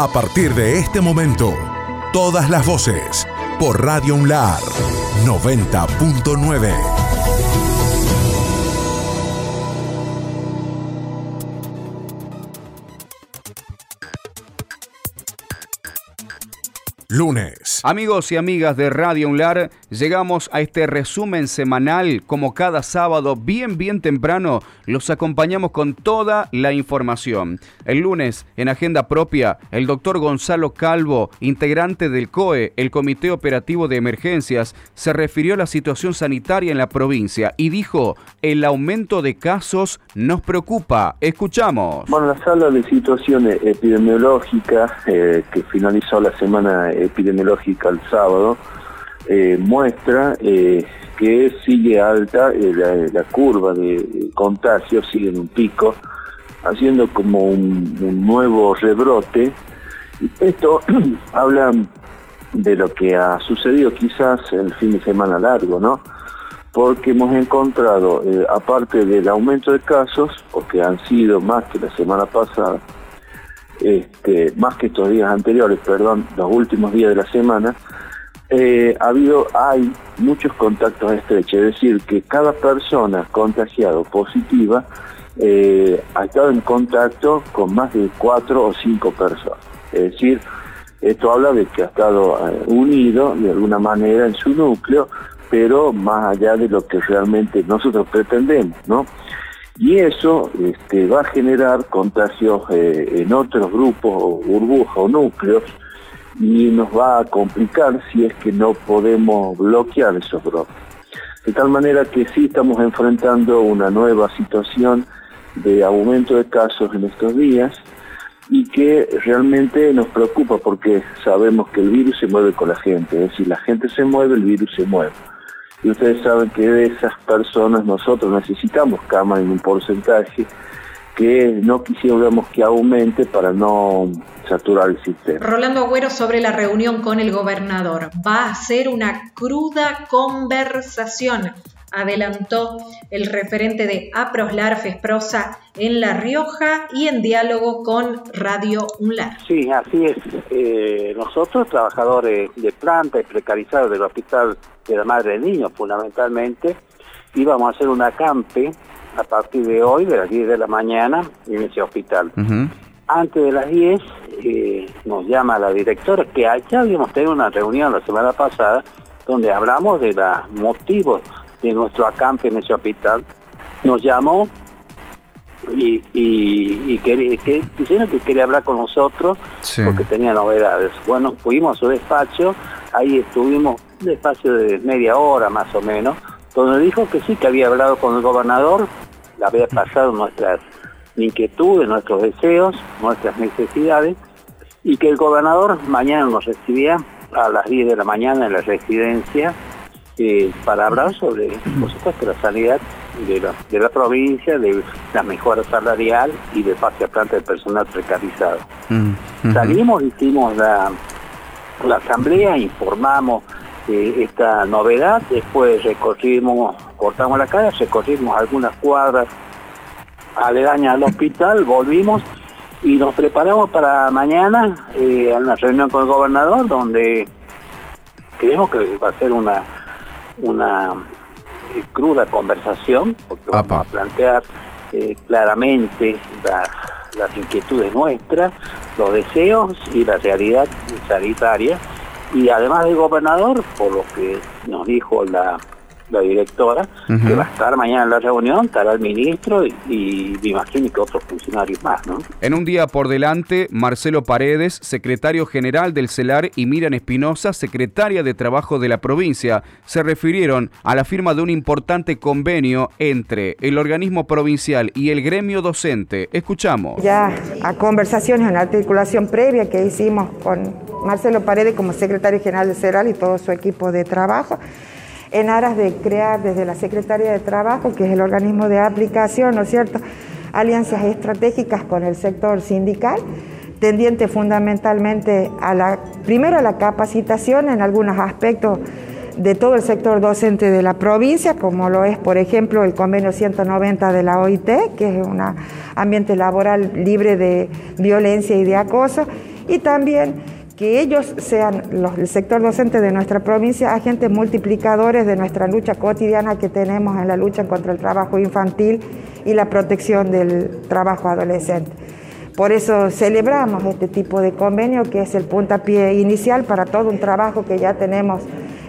A partir de este momento, todas las voces por Radio Unlar 90.9. lunes. Amigos y amigas de Radio Unlar, llegamos a este resumen semanal. Como cada sábado, bien, bien temprano, los acompañamos con toda la información. El lunes, en agenda propia, el doctor Gonzalo Calvo, integrante del COE, el Comité Operativo de Emergencias, se refirió a la situación sanitaria en la provincia y dijo, el aumento de casos nos preocupa. Escuchamos. Bueno, la sala de situación epidemiológica eh, que finalizó la semana epidemiológica el sábado eh, muestra eh, que sigue alta eh, la, curva de contagio, sigue en un pico, haciendo como un, nuevo rebrote. Esto habla de lo que ha sucedido quizás el fin de semana largo, ¿no? Porque hemos encontrado, aparte del aumento de casos, porque han sido más que la semana pasada, este, más que estos días anteriores, perdón, los últimos días de la semana, eh, ha habido, hay muchos contactos estrechos, es decir, que cada persona contagiada o positiva eh, ha estado en contacto con más de cuatro o cinco personas. Es decir, esto habla de que ha estado eh, unido de alguna manera en su núcleo, pero más allá de lo que realmente nosotros pretendemos, ¿no? Y eso este, va a generar contagios eh, en otros grupos burbujas o núcleos y nos va a complicar si es que no podemos bloquear esos brotes. De tal manera que sí estamos enfrentando una nueva situación de aumento de casos en estos días y que realmente nos preocupa porque sabemos que el virus se mueve con la gente, es decir, la gente se mueve, el virus se mueve y ustedes saben que de esas personas nosotros necesitamos cama en un porcentaje que no quisiéramos que aumente para no saturar el sistema. Rolando Agüero sobre la reunión con el gobernador. Va a ser una cruda conversación adelantó el referente de Aproslar Fesprosa en La Rioja y en diálogo con Radio UNLAR. Sí, así es. Eh, nosotros, trabajadores de planta y precarizados del Hospital de la Madre del Niño, fundamentalmente, íbamos a hacer un acampe a partir de hoy, de las 10 de la mañana, en ese hospital. Antes de las 10 eh, nos llama la directora, que allá habíamos tenido una reunión la semana pasada, donde hablamos de los motivos de nuestro acampe en ese hospital, nos llamó y, y, quería, que, que quería hablar con nosotros porque tenía novedades. Bueno, fuimos a su despacho, ahí estuvimos un espacio de media hora más o menos, donde dijo que sí, que había hablado con el gobernador, le había pasado nuestras inquietudes, nuestros deseos, nuestras necesidades, y que el gobernador mañana nos recibía a las 10 de la mañana en la residencia eh, para hablar sobre, por supuesto, la sanidad de la, de la provincia, de la mejora salarial y de fase a planta de personal precarizado. Mm, Salimos, hicimos la, la asamblea, informamos eh, esta novedad, después recorrimos, cortamos la calle, recorrimos algunas cuadras aledañas al hospital, volvimos y nos preparamos para mañana eh, a una reunión con el gobernador donde creemos que va a ser una una eh, cruda conversación, porque vamos a plantear eh, claramente las inquietudes nuestras, los deseos y la realidad sanitaria. Y además del gobernador, por lo que nos dijo la la directora, que va a estar mañana en la reunión, estará el ministro y, y me imagino que otros funcionarios más, ¿no? En un día por delante, Marcelo Paredes, secretario general del CELAR, y Miriam Espinosa, secretaria de Trabajo de la provincia, se refirieron a la firma de un importante convenio entre el organismo provincial y el gremio docente. Escuchamos. Ya a conversaciones, en articulación previa que hicimos con Marcelo Paredes como secretario general del CELAR y todo su equipo de trabajo en aras de crear desde la Secretaría de Trabajo, que es el organismo de aplicación, ¿no es cierto?, alianzas estratégicas con el sector sindical, tendiente fundamentalmente a la, primero a la capacitación en algunos aspectos de todo el sector docente de la provincia, como lo es, por ejemplo, el convenio 190 de la OIT, que es un ambiente laboral libre de violencia y de acoso, y también que ellos sean, el sector docente de nuestra provincia, agentes multiplicadores de nuestra lucha cotidiana que tenemos en la lucha contra el trabajo infantil y la protección del trabajo adolescente. Por eso celebramos este tipo de convenio que es el puntapié inicial para todo un trabajo que ya tenemos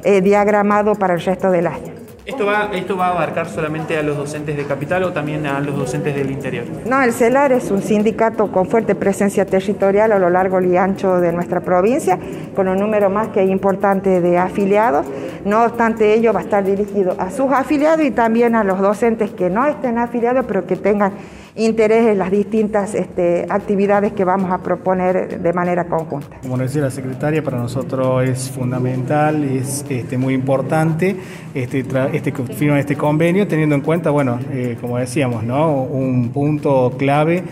eh, diagramado para el resto del año. ¿Esto va, ¿Esto va a abarcar solamente a los docentes de capital o también a los docentes del interior? No, el CELAR es un sindicato con fuerte presencia territorial a lo largo y ancho de nuestra provincia, con un número más que importante de afiliados. No obstante ello, va a estar dirigido a sus afiliados y también a los docentes que no estén afiliados, pero que tengan interés en las distintas este, actividades que vamos a proponer de manera conjunta. Como decía la secretaria, para nosotros es fundamental, es este, muy importante este, este, firma este convenio, teniendo en cuenta, bueno, eh, como decíamos, ¿no? un punto clave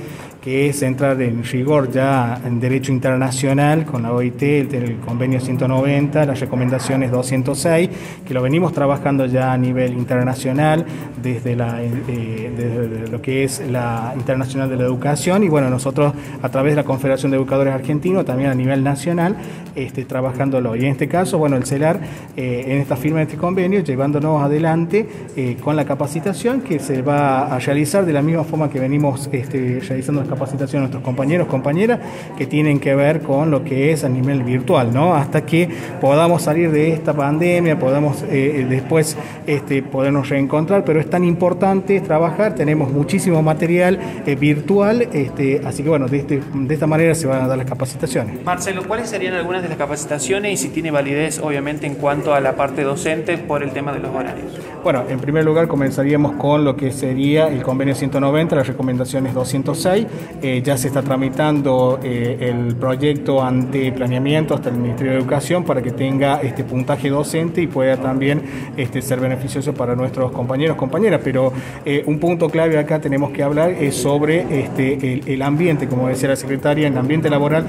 que es entrar en rigor ya en derecho internacional con la OIT, el, convenio 190, las recomendaciones 206, que lo venimos trabajando ya a nivel internacional eh, desde lo que es la Internacional de la Educación y bueno, nosotros a través de la Confederación de Educadores Argentinos, también a nivel nacional, este, trabajándolo. Y en este caso, bueno, el CELAR, eh, en esta firma de este convenio, llevándonos adelante eh, con la capacitación que se va a realizar de la misma forma que venimos este, realizando las capacitación a nuestros compañeros, compañeras, que tienen que ver con lo que es a nivel virtual, ¿no? Hasta que podamos salir de esta pandemia, podamos eh, después este, podernos reencontrar, pero es tan importante trabajar, tenemos muchísimo material eh, virtual, este, así que bueno, de, este, de esta manera se van a dar las capacitaciones. Marcelo, ¿cuáles serían algunas de las capacitaciones y si tiene validez, obviamente, en cuanto a la parte docente por el tema de los horarios? Bueno, en primer lugar comenzaríamos con lo que sería el convenio 190, las recomendaciones 206, eh, ya se está tramitando eh, el proyecto ante planeamiento hasta el Ministerio de Educación para que tenga este puntaje docente y pueda también este, ser beneficioso para nuestros compañeros, compañeras. Pero eh, un punto clave acá tenemos que hablar es sobre este, el, ambiente, como decía la secretaria, el ambiente laboral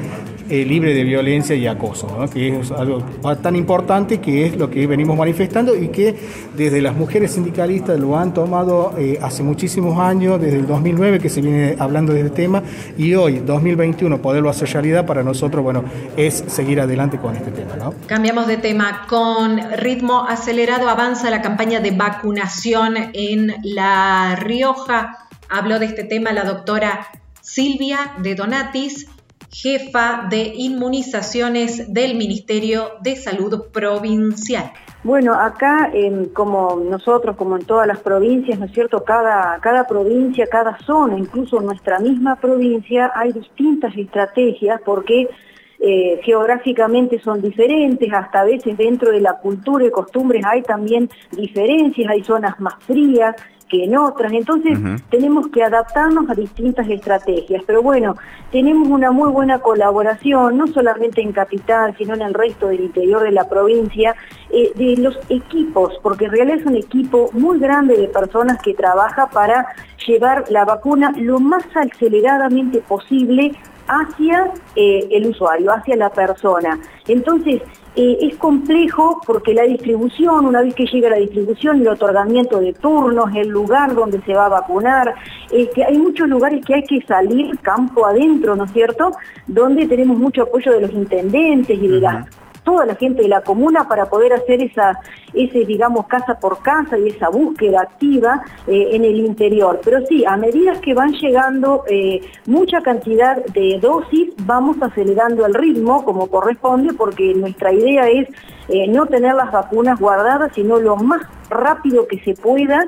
libre de violencia y acoso, que es algo tan importante que es lo que venimos manifestando y que desde las mujeres sindicalistas lo han tomado hace muchísimos años, desde el 2009 que se viene hablando de este tema y hoy, 2021, poderlo hacer realidad para nosotros, bueno, es seguir adelante con este tema. ¿no? Cambiamos de tema. Con ritmo acelerado avanza la campaña de vacunación en La Rioja. Habló de este tema la doctora Silvia de Donatis jefa de inmunizaciones del Ministerio de Salud Provincial. Bueno, acá, como nosotros, como en todas las provincias, ¿no es cierto? Cada, cada provincia, cada zona, incluso nuestra misma provincia, hay distintas estrategias porque eh, geográficamente son diferentes, hasta a veces dentro de la cultura y costumbres hay también diferencias, hay zonas más frías, que en otras. Entonces tenemos que adaptarnos a distintas estrategias. Pero bueno, tenemos una muy buena colaboración, no solamente en Capital, sino en el resto del interior de la provincia, eh, de los equipos, porque en realidad es un equipo muy grande de personas que trabaja para llevar la vacuna lo más aceleradamente posible hacia eh, el usuario, hacia la persona. Entonces, eh, es complejo porque la distribución, una vez que llega la distribución, el otorgamiento de turnos, el lugar donde se va a vacunar, eh, que hay muchos lugares que hay que salir campo adentro, ¿no es cierto?, donde tenemos mucho apoyo de los intendentes y de las toda la gente de la comuna para poder hacer esa, ese, digamos, casa por casa y esa búsqueda activa eh, en el interior. Pero sí, a medida que van llegando eh, mucha cantidad de dosis, vamos acelerando el ritmo como corresponde, porque nuestra idea es eh, no tener las vacunas guardadas, sino lo más rápido que se pueda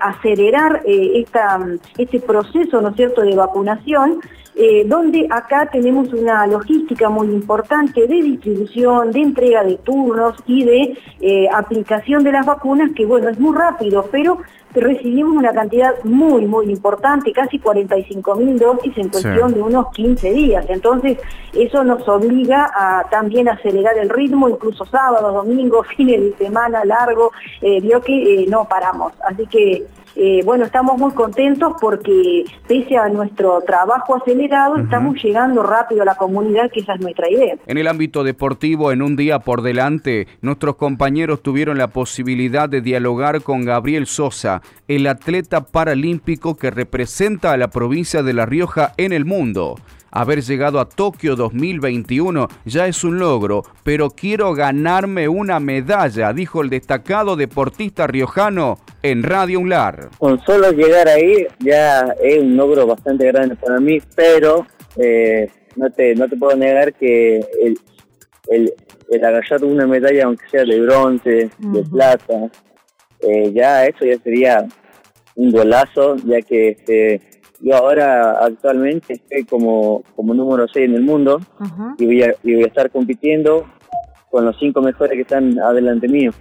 acelerar esta, este proceso, ¿no cierto?, de vacunación eh, donde acá tenemos una logística muy importante de distribución, de entrega de turnos y de eh, aplicación de las vacunas, que bueno, es muy rápido, pero recibimos una cantidad muy, muy importante, casi 45 mil dosis en cuestión de unos 15 días. Entonces, eso nos obliga a también acelerar el ritmo, incluso sábado, domingo, fines de semana largo, eh, vio que no paramos. Así que eh, bueno, estamos muy contentos porque pese a nuestro trabajo acelerado, estamos llegando rápido a la comunidad, que esa es nuestra idea. En el ámbito deportivo, en un día por delante, nuestros compañeros tuvieron la posibilidad de dialogar con Gabriel Sosa, el atleta paralímpico que representa a la provincia de La Rioja en el mundo. Haber llegado a Tokio 2021 ya es un logro, pero quiero ganarme una medalla, dijo el destacado deportista riojano en Radio Unlar. Con solo llegar ahí ya es un logro bastante grande para mí, pero eh, no, te, no te puedo negar que el, el, el agarrar una medalla, aunque sea de bronce, de plata, eh, ya eso ya sería un golazo, ya que este, yo ahora actualmente estoy como, como número 6 en el mundo y, voy a, y voy a estar compitiendo con los cinco mejores que están adelante mío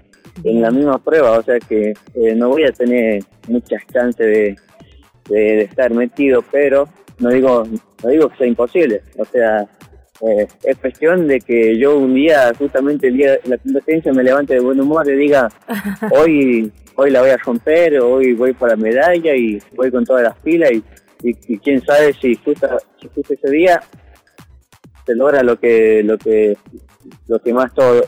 en la misma prueba, o sea que eh, no voy a tener muchas chances de, de, estar metido, pero no digo no digo que sea imposible, o sea, eh, es cuestión de que yo un día, justamente el día de la competencia, me levante de buen humor y diga, hoy hoy la voy a romper, hoy voy para medalla y voy con todas las pilas y y, quién sabe si justo, si justo ese día se logra lo que lo que lo que más todo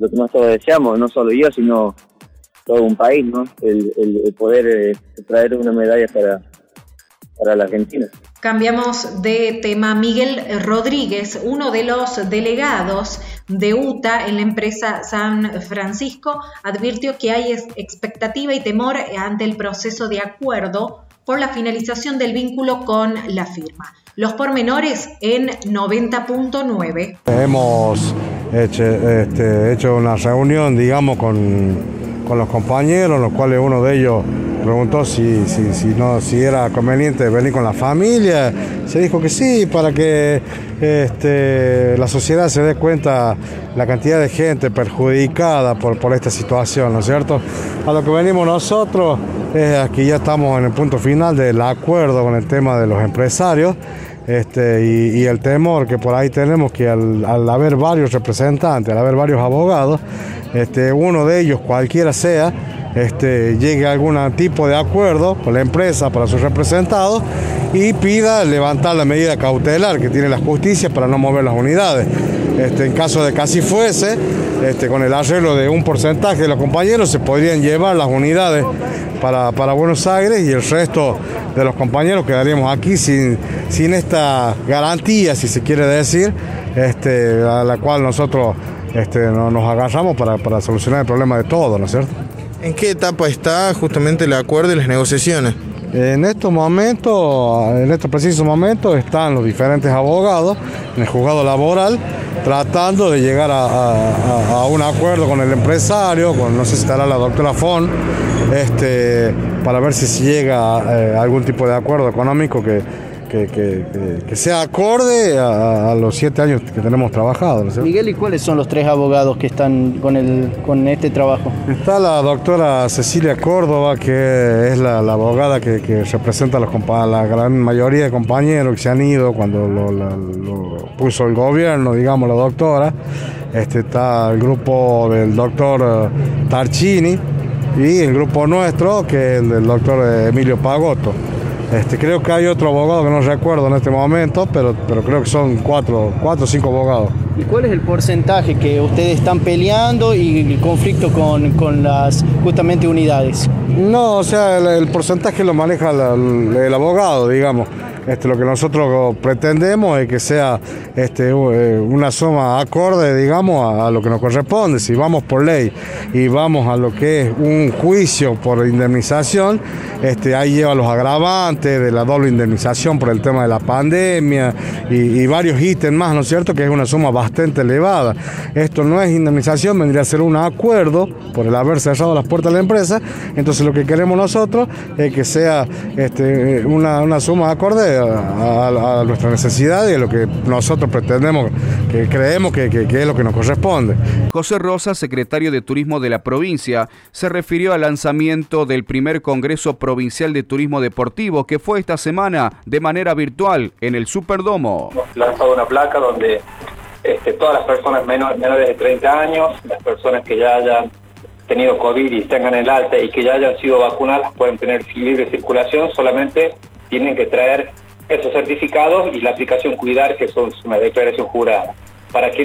lo que más todos deseamos no solo yo sino todo un país no el, el, poder eh, traer una medalla para para la Argentina Cambiamos de tema. Miguel Rodríguez, uno de los delegados de UTA en la empresa San Francisco, advirtió que hay expectativa y temor ante el proceso de acuerdo por la finalización del vínculo con la firma. Los pormenores en 90.9. Hemos hecho, este, hecho, una reunión, digamos, con, con, los compañeros, los cuales uno de ellos preguntó si, si, si, no, si era conveniente venir con la familia. Se dijo que sí, para que este, la sociedad se dé cuenta la cantidad de gente perjudicada por, por esta situación, ¿no es cierto? A lo que venimos nosotros aquí ya estamos en el punto final del acuerdo con el tema de los empresarios. Este, y, el temor que por ahí tenemos que al, haber varios representantes, al haber varios abogados, este, uno de ellos, cualquiera sea, este, llegue a algún tipo de acuerdo con la empresa para sus representados y pida levantar la medida cautelar que tiene la justicia para no mover las unidades. Este, en caso de que así fuese, este, con el arreglo de un porcentaje de los compañeros, se podrían llevar las unidades para, Buenos Aires y el resto de los compañeros quedaríamos aquí sin, sin esta garantía, si se quiere decir, a la cual nosotros nos agarramos para, para solucionar el problema de todos, ¿no es cierto? ¿En qué etapa está justamente el acuerdo y las negociaciones? En estos momentos, en estos precisos momentos, están los diferentes abogados en el juzgado laboral tratando de llegar a, un acuerdo con el empresario, con no sé si estará la doctora Fon, este, para ver si se llega a algún tipo de acuerdo económico que, que, sea acorde a, los siete años que tenemos trabajado. Miguel, ¿y cuáles son los tres abogados que están con, el, con este trabajo? Está la doctora Cecilia Córdoba, que es la, abogada que, representa a, la gran mayoría de compañeros que se han ido cuando lo, puso el gobierno, digamos, la doctora. Este, está el grupo del doctor eh, Tarchini y el grupo nuestro, que es el del doctor Emilio Pagotto. Este, creo que hay otro abogado que no recuerdo en este momento, pero, pero creo que son cuatro, cuatro o cinco abogados. ¿Y cuál es el porcentaje que ustedes están peleando y el conflicto con, las justamente unidades? No, o sea, el, porcentaje lo maneja el abogado, digamos. Lo que nosotros pretendemos es que sea este, eh, una suma acorde, digamos, a, lo que nos corresponde. Si vamos por ley y vamos a lo que es un juicio por indemnización, este, ahí lleva los agravantes de la doble indemnización por el tema de la pandemia y, varios ítems más, ¿no es cierto? Que es una suma bastante elevada. Esto no es indemnización, vendría a ser un acuerdo por el haber cerrado las puertas de la empresa. Entonces lo que queremos nosotros es que sea este, una, una suma acorde a, nuestra necesidad y a lo que nosotros pretendemos, que creemos que, es lo que nos corresponde. José Rosa, secretario de Turismo de la provincia, se refirió al lanzamiento del primer Congreso Provincial de Turismo Deportivo que fue esta semana de manera virtual en el Superdomo. Hemos lanzado una placa donde este, todas las personas menores de 30 años, las personas que ya hayan tenido COVID y tengan el alta y que ya hayan sido vacunadas pueden tener libre circulación, solamente tienen que traer esos certificados y la aplicación Cuidar, que son una declaración jurada. Para que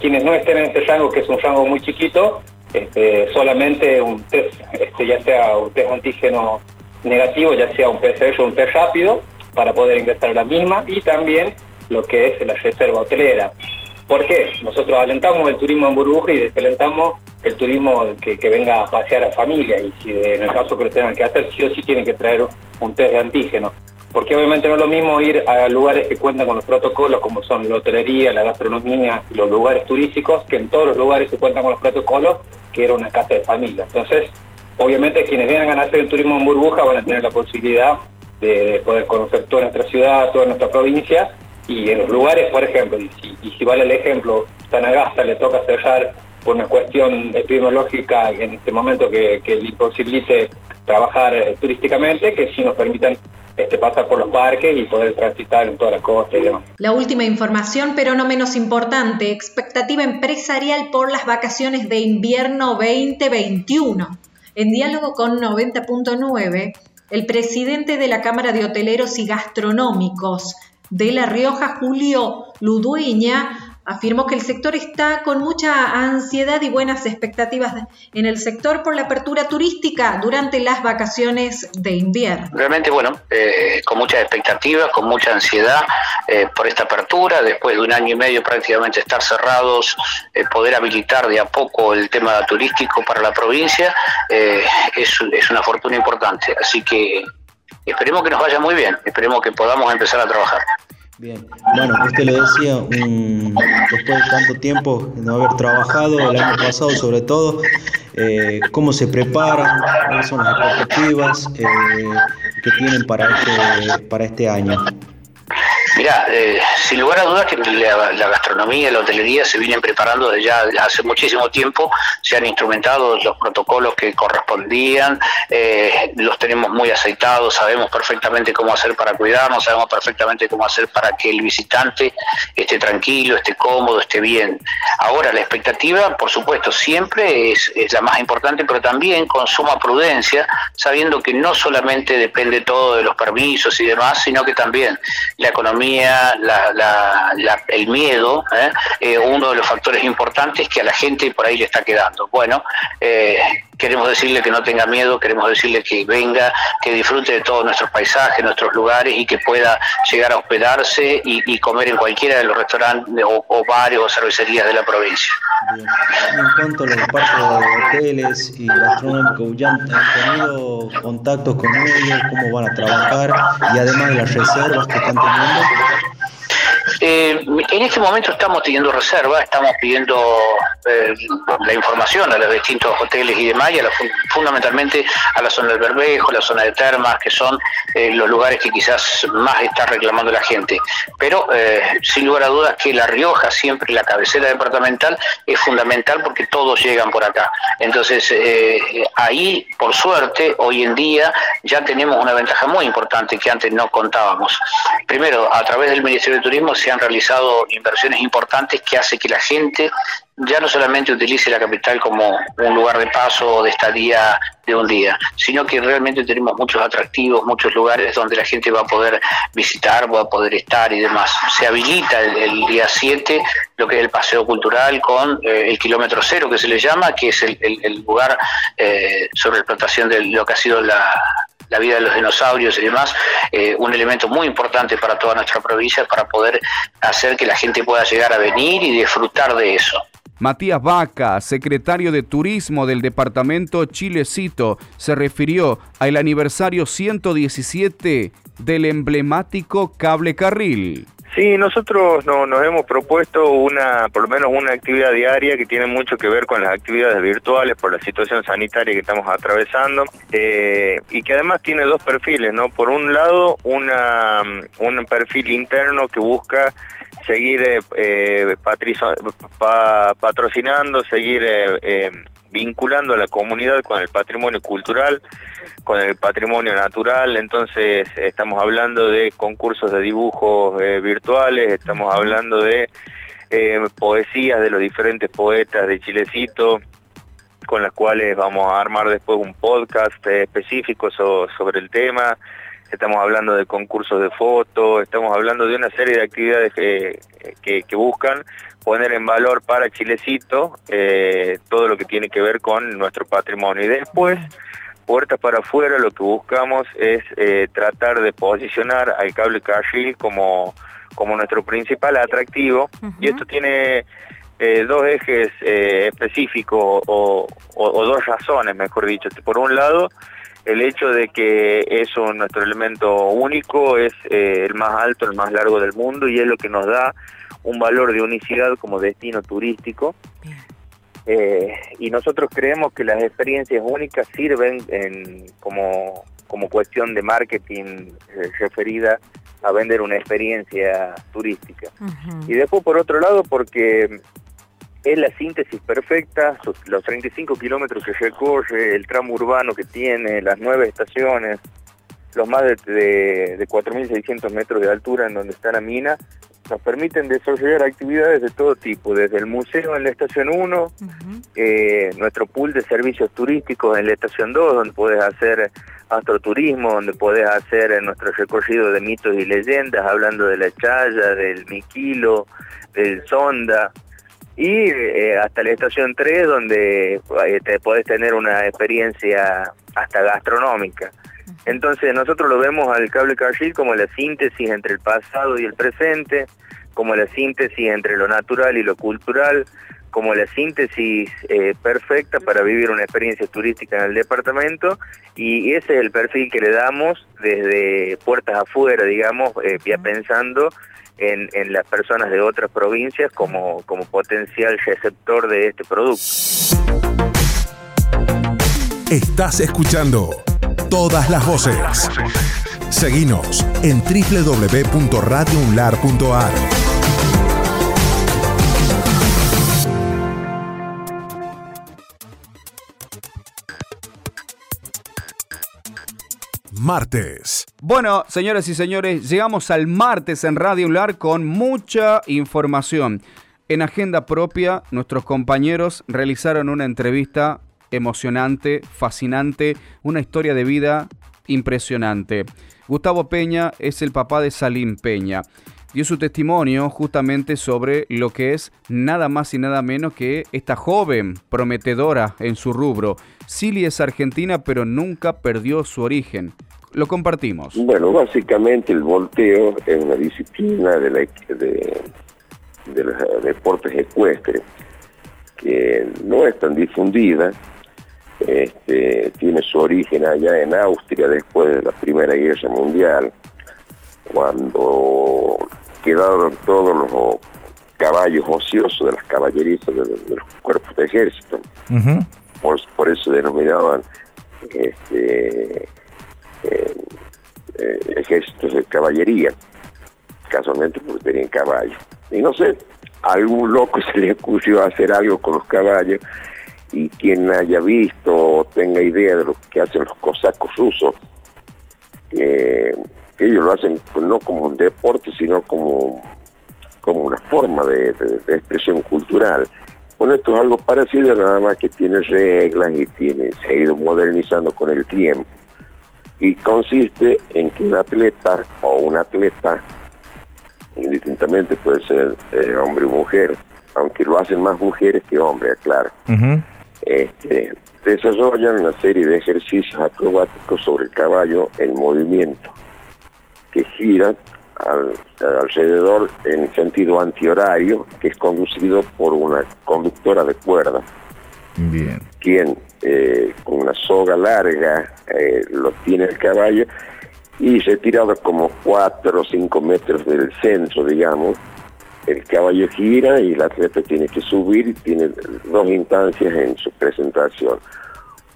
quienes no estén en ese rango, que es un rango muy chiquito, este, solamente un test, este, ya sea un test antígeno negativo, ya sea un PCR o un test rápido, para poder ingresar a la misma, y también lo que es la reserva hotelera. ¿Por qué? Nosotros alentamos el turismo en burbuja y desalentamos el turismo que, venga a pasear a familia y si en el caso que lo tengan que hacer, sí o sí tienen que traer un test de antígeno porque obviamente no es lo mismo ir a lugares que cuentan con los protocolos, como son la hotelería, la gastronomía los lugares turísticos, que en todos los lugares se cuentan con los protocolos, que era una casa de familia. Entonces, obviamente quienes vengan a hacer el turismo en burbuja van a tener la posibilidad de, poder conocer toda nuestra ciudad, toda nuestra provincia, y en los lugares, por ejemplo, y si, vale el ejemplo, Sanagasta le toca cerrar por una cuestión epidemiológica en este momento que, que imposibilite trabajar eh, turísticamente, que sí nos permitan este, pasar por los parques y poder transitar en toda la costa y demás. La última información, pero no menos importante, expectativa empresarial por las vacaciones de invierno 2021. En diálogo con 90.9, el presidente de la Cámara de Hoteleros y Gastronómicos de La Rioja, Julio Ludueña, Afirmó que el sector está con mucha ansiedad y buenas expectativas en el sector por la apertura turística durante las vacaciones de invierno. Realmente, bueno, eh, con muchas expectativas, con mucha ansiedad eh, por esta apertura, después de un año y medio prácticamente estar cerrados, eh, poder habilitar de a poco el tema turístico para la provincia, es, es una fortuna importante. Así que esperemos que nos vaya muy bien, esperemos que podamos empezar a trabajar. Bien, bueno, usted lo decía, después de tanto tiempo de no haber trabajado, el año pasado sobre todo, eh, cómo se preparan, cuáles son las expectativas eh, que tienen para este, para este año. Mira, eh, sin lugar a dudas que la, gastronomía y la hotelería se vienen preparando desde ya hace muchísimo tiempo, se han instrumentado los protocolos que correspondían, eh, los tenemos muy aceitados, sabemos perfectamente cómo hacer para cuidarnos, sabemos perfectamente cómo hacer para que el visitante esté tranquilo, esté cómodo, esté bien. Ahora, la expectativa, por supuesto, siempre es la más importante, pero también con suma prudencia, sabiendo que no solamente depende todo de los permisos y demás, sino que también la economía el miedo, ¿eh? Eh, uno de los factores importantes que a la gente por ahí le está quedando. Bueno, eh, queremos decirle que no tenga miedo, queremos decirle que venga, que disfrute de todos nuestros paisajes, nuestros lugares y que pueda llegar a hospedarse y, comer en cualquiera de los restaurantes o, bares o cervecerías de la provincia. En cuanto a los parques de hoteles y gastronómicos, ¿ya han tenido contactos con ellos? ¿Cómo van a trabajar? Y además de las reservas que están teniendo. Eh, en este momento estamos teniendo reserva, estamos pidiendo eh, la información a los distintos hoteles y demás, y fundamentalmente a la zona del Berbejo, la zona de Termas, que son eh, los lugares que quizás más está reclamando la gente. Pero sin lugar a dudas que La Rioja, siempre la cabecera departamental, es fundamental porque todos llegan por acá. Entonces, ahí, por suerte, hoy en día ya tenemos una ventaja muy importante que antes no contábamos. Primero, a través del Ministerio de Turismo se han realizado inversiones importantes que hace que la gente ya no solamente utilice la capital como un lugar de paso o de estadía de un día, sino que realmente tenemos muchos atractivos, muchos lugares donde la gente va a poder visitar, va a poder estar y demás. Se habilita el, día 7 lo que es el paseo cultural con eh, el kilómetro cero que se le llama, que es el, lugar eh, sobre explotación de lo que ha sido la, vida de los dinosaurios y demás, eh, un elemento muy importante para toda nuestra provincia para poder hacer que la gente pueda llegar a venir y disfrutar de eso. Matías Vaca, secretario de Turismo del departamento Chilecito, se refirió al aniversario 117 del emblemático cable carril. Sí, nosotros nos hemos propuesto una, por lo menos una actividad diaria que tiene mucho que ver con las actividades virtuales por la situación sanitaria que estamos atravesando eh, y que además tiene dos perfiles, ¿no? Por un lado, una, un perfil interno que busca seguir eh, eh patrocinando, seguir vinculando a la comunidad con el patrimonio cultural, con el patrimonio natural, entonces estamos hablando de concursos de dibujos eh, virtuales, estamos hablando de eh, poesías de los diferentes poetas de Chilecito, con las cuales vamos a armar después un podcast eh, específico sobre el tema. Estamos hablando de concursos de fotos, estamos hablando de una serie de actividades que, que, buscan poner en valor para Chilecito eh, todo lo que tiene que ver con nuestro patrimonio. Y después, puertas para afuera, lo que buscamos es eh, tratar de posicionar al cable carril como, como nuestro principal atractivo. Y esto tiene eh, dos ejes eh, específicos o, dos razones, mejor dicho. Por un lado, el hecho de que es un, nuestro elemento único, es el más alto, el más largo del mundo y es lo que nos da un valor de unicidad como destino turístico. Y nosotros creemos que las experiencias únicas sirven en, como, como cuestión de marketing referida a vender una experiencia turística. Y después, por otro lado, porque es la síntesis perfecta, los 35 kilómetros que recorre, el tramo urbano que tiene, las nueve estaciones, los más de, de, 4.600 metros de altura en donde está la mina, nos permiten desarrollar actividades de todo tipo, desde el museo en la estación 1, eh, nuestro pool de servicios turísticos en la estación 2, donde puedes hacer astroturismo, donde puedes hacer nuestro recorrido de mitos y leyendas, hablando de la chaya, del miquilo, del sonda, y eh, hasta la estación 3 donde eh, te podés tener una experiencia hasta gastronómica. Entonces nosotros lo vemos al cable carril como la síntesis entre el pasado y el presente, como la síntesis entre lo natural y lo cultural, como la síntesis eh, perfecta para vivir una experiencia turística en el departamento y ese es el perfil que le damos desde puertas afuera, digamos, ya pensando en, en las personas de otras provincias como, como potencial receptor de este producto. Estás escuchando todas las voces. Seguinos en www.radiounlar.ar. martes. Bueno, señoras y señores, llegamos al martes en Radio Unlar con mucha información. En agenda propia, nuestros compañeros realizaron una entrevista emocionante, fascinante, una historia de vida impresionante. Gustavo Peña es el papá de Salim Peña. Dio su testimonio justamente sobre lo que es nada más y nada menos que esta joven prometedora en su rubro. Silly es argentina pero nunca perdió su origen lo compartimos. Bueno, básicamente el volteo es una disciplina de, de los deportes ecuestres que no es tan difundida. Este, tiene su origen allá en Austria después de la Primera Guerra Mundial, cuando quedaron todos los caballos ociosos de las caballerizas de, los cuerpos de ejército. por, por, eso denominaban este, eh, eh, ejércitos de caballería, casualmente porque tenían caballos. Y no sé, a algún loco se le ocurrió hacer algo con los caballos y quien haya visto o tenga idea de lo que hacen los cosacos rusos, ellos lo hacen pues, no como un deporte, sino como, como una forma de, expresión cultural. Bueno, esto es algo parecido, nada más que tiene reglas y tiene, se ha ido modernizando con el tiempo. Y consiste en que un atleta o una atleta, indistintamente puede ser eh, hombre o mujer, aunque lo hacen más mujeres que hombres, claro, este, desarrollan una serie de ejercicios acrobáticos sobre el caballo en movimiento, que giran alrededor en sentido antihorario, que es conducido por una conductora de cuerda. Bien. Quien eh, con una soga larga eh, lo tiene el caballo y retirado como 4 o 5 metros del centro, digamos, el caballo gira y el atleta tiene que subir y tiene dos instancias en su presentación.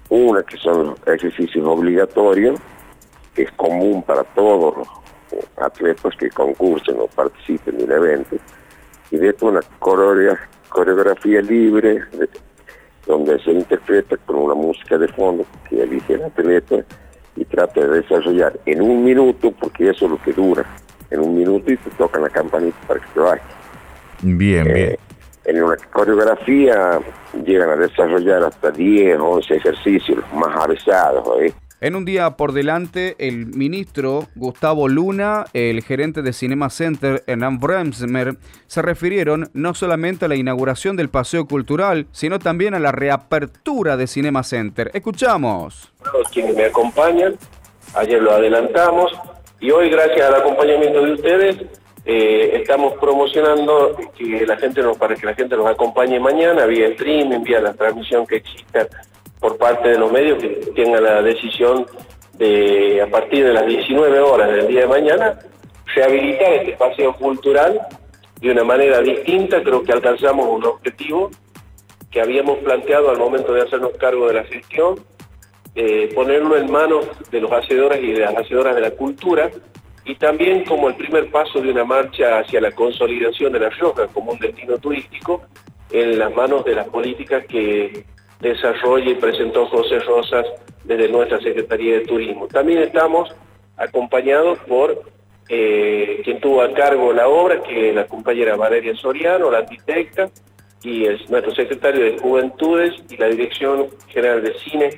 Una que son los ejercicios obligatorios, que es común para todos los atletas que concursen o participen en el evento, y después una coreografía libre, donde se interpreta con una música de fondo que elige el atleta y trata de desarrollar en un minuto, porque eso es lo que dura, en un minuto y te tocan la campanita para que te vayas. Bien, eh, bien. en una coreografía llegan a desarrollar hasta 10 o 11 ejercicios, los más avesados. ¿eh? En un día por delante, el ministro Gustavo Luna, el gerente de Cinema Center, Hernán Bremsmer, se refirieron no solamente a la inauguración del paseo cultural, sino también a la reapertura de Cinema Center. Escuchamos. Todos quienes me acompañan, ayer lo adelantamos, y hoy gracias al acompañamiento de ustedes, eh, estamos promocionando que la gente nos, para que la gente nos acompañe mañana vía streaming, vía la transmisión que exista por parte de los medios que tengan la decisión de, a partir de las 19 horas del día de mañana, rehabilitar este paseo cultural de una manera distinta. Creo que alcanzamos un objetivo que habíamos planteado al momento de hacernos cargo de la gestión, eh, ponerlo en manos de los hacedores y de las hacedoras de la cultura, y también como el primer paso de una marcha hacia la consolidación de La Rioja como un destino turístico en las manos de las políticas que desarrolla y presentó José Rosas desde nuestra Secretaría de Turismo. También estamos acompañados por eh, quien tuvo a cargo la obra, que es la compañera Valeria Soriano, la arquitecta, y es nuestro secretario de Juventudes y la Dirección General de Cine,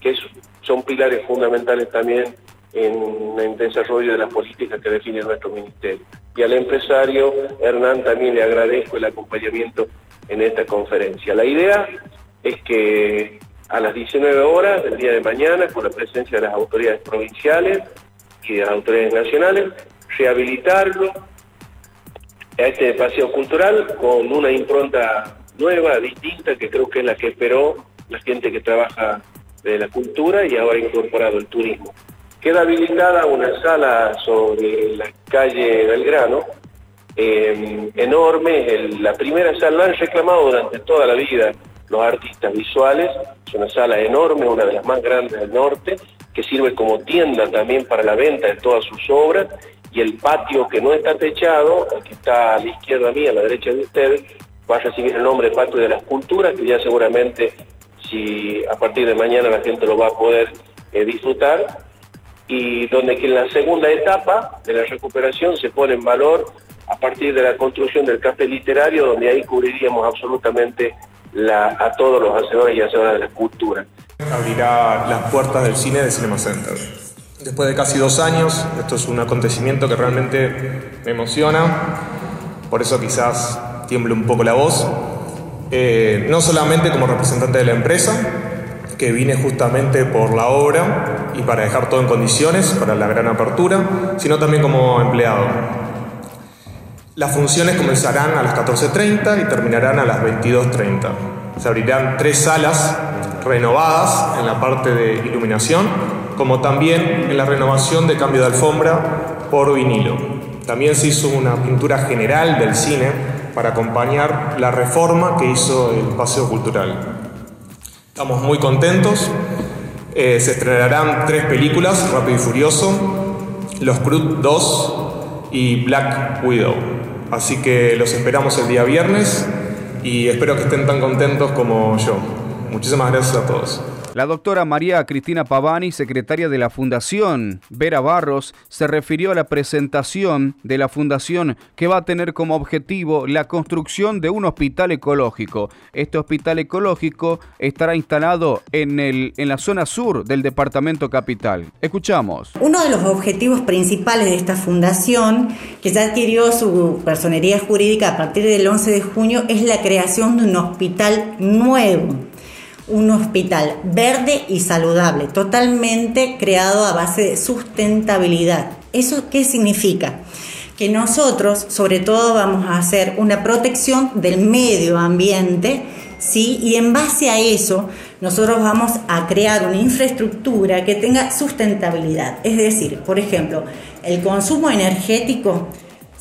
que son pilares fundamentales también en el desarrollo de las políticas que define nuestro ministerio. Y al empresario Hernán también le agradezco el acompañamiento en esta conferencia. La idea es que a las 19 horas del día de mañana, con la presencia de las autoridades provinciales y de las autoridades nacionales, rehabilitarlo a este paseo cultural con una impronta nueva, distinta, que creo que es la que esperó la gente que trabaja de la cultura y ahora ha incorporado el turismo. Queda habilitada una sala sobre la calle Belgrano, eh, enorme, la primera sala, la han reclamado durante toda la vida los artistas visuales. Es una sala enorme, una de las más grandes del norte, que sirve como tienda también para la venta de todas sus obras. Y el patio que no está techado, que está a la izquierda mía, a la derecha de ustedes, va a recibir el nombre de Patio de las Culturas, que ya seguramente si a partir de mañana la gente lo va a poder eh, disfrutar. Y donde que en la segunda etapa de la recuperación se pone en valor a partir de la construcción del café literario, donde ahí cubriríamos absolutamente a todos los hacedores y hacedoras de la cultura. Abrirá las puertas del cine de Cinema Center. Después de casi dos años, esto es un acontecimiento que realmente me emociona, por eso quizás tiemble un poco la voz. Eh, no solamente como representante de la empresa, que vine justamente por la obra y para dejar todo en condiciones para la gran apertura, sino también como empleado. Las funciones comenzarán a las 14.30 y terminarán a las 22.30. Se abrirán tres salas renovadas en la parte de iluminación, como también en la renovación de cambio de alfombra por vinilo. También se hizo una pintura general del cine para acompañar la reforma que hizo el Paseo Cultural. Estamos muy contentos. Eh, se estrenarán tres películas, Rápido y Furioso, Los Cruz 2 y Black Widow. Así que los esperamos el día viernes y espero que estén tan contentos como yo. Muchísimas gracias a todos. La doctora María Cristina Pavani, secretaria de la Fundación Vera Barros, se refirió a la presentación de la fundación que va a tener como objetivo la construcción de un hospital ecológico. Este hospital ecológico estará instalado en, el, en la zona sur del departamento capital. Escuchamos. Uno de los objetivos principales de esta fundación, que ya adquirió su personería jurídica a partir del 11 de junio, es la creación de un hospital nuevo un hospital verde y saludable, totalmente creado a base de sustentabilidad. ¿Eso qué significa? Que nosotros, sobre todo, vamos a hacer una protección del medio ambiente, ¿sí? Y en base a eso, nosotros vamos a crear una infraestructura que tenga sustentabilidad. Es decir, por ejemplo, el consumo energético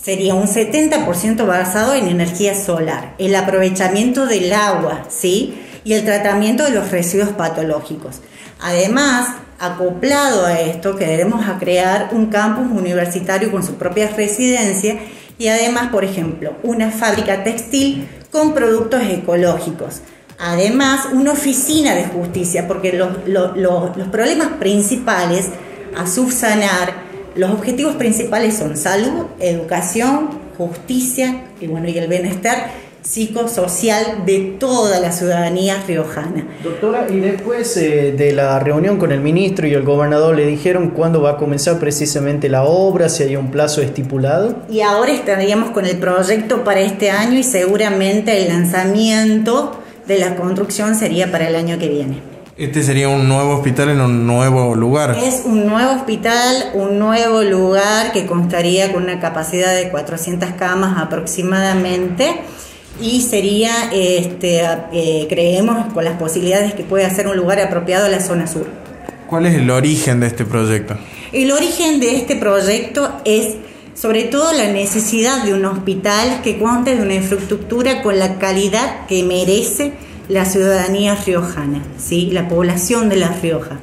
sería un 70% basado en energía solar, el aprovechamiento del agua, ¿sí? Y el tratamiento de los residuos patológicos. Además, acoplado a esto, queremos crear un campus universitario con su propia residencia y además, por ejemplo, una fábrica textil con productos ecológicos. Además, una oficina de justicia, porque los, los problemas principales a subsanar, los objetivos principales son salud, educación, justicia y, bueno, y el bienestar psicosocial de toda la ciudadanía riojana. Doctora, y después eh, de la reunión con el ministro y el gobernador, ¿le dijeron cuándo va a comenzar precisamente la obra, si hay un plazo estipulado? Y ahora estaríamos con el proyecto para este año y seguramente el lanzamiento de la construcción sería para el año que viene. Este sería un nuevo hospital en un nuevo lugar. Es un nuevo hospital, un nuevo lugar que constaría con una capacidad de 400 camas aproximadamente y sería, este, eh, creemos, con las posibilidades que puede ser un lugar apropiado a la zona sur. ¿Cuál es el origen de este proyecto? El origen de este proyecto es sobre todo la necesidad de un hospital que cuente de una infraestructura con la calidad que merece la ciudadanía riojana, ¿sí? la población de La Rioja,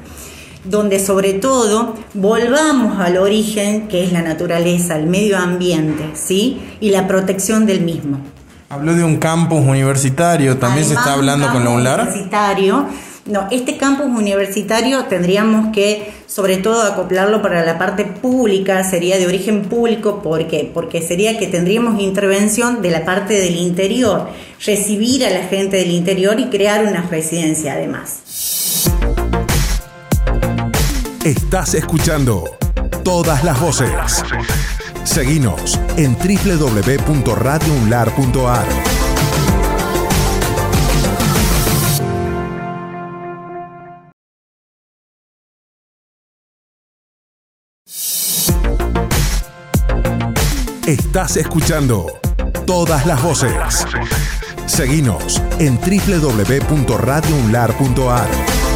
donde sobre todo volvamos al origen que es la naturaleza, el medio ambiente ¿sí? y la protección del mismo. Habló de un campus universitario, también se está hablando con la UNLAR. Universitario. No, este campus universitario tendríamos que, sobre todo, acoplarlo para la parte pública, sería de origen público, ¿por qué? Porque sería que tendríamos intervención de la parte del interior, recibir a la gente del interior y crear una residencia además. Estás escuchando todas las voces. Seguinos en www.radiounlar.ar. Estás escuchando todas las voces. Seguinos en www.radiounlar.ar.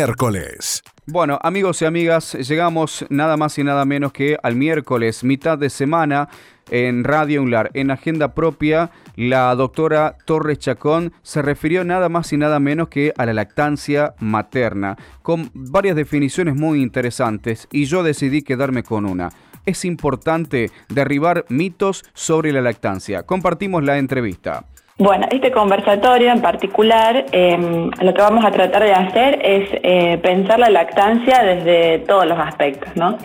Miércoles. Bueno, amigos y amigas, llegamos nada más y nada menos que al miércoles, mitad de semana, en Radio Unlar. En agenda propia, la doctora Torres Chacón se refirió nada más y nada menos que a la lactancia materna, con varias definiciones muy interesantes, y yo decidí quedarme con una. Es importante derribar mitos sobre la lactancia. Compartimos la entrevista. Bueno, este conversatorio en particular, em, lo que vamos a tratar de hacer es eh, pensar la lactancia desde todos los aspectos, ¿no?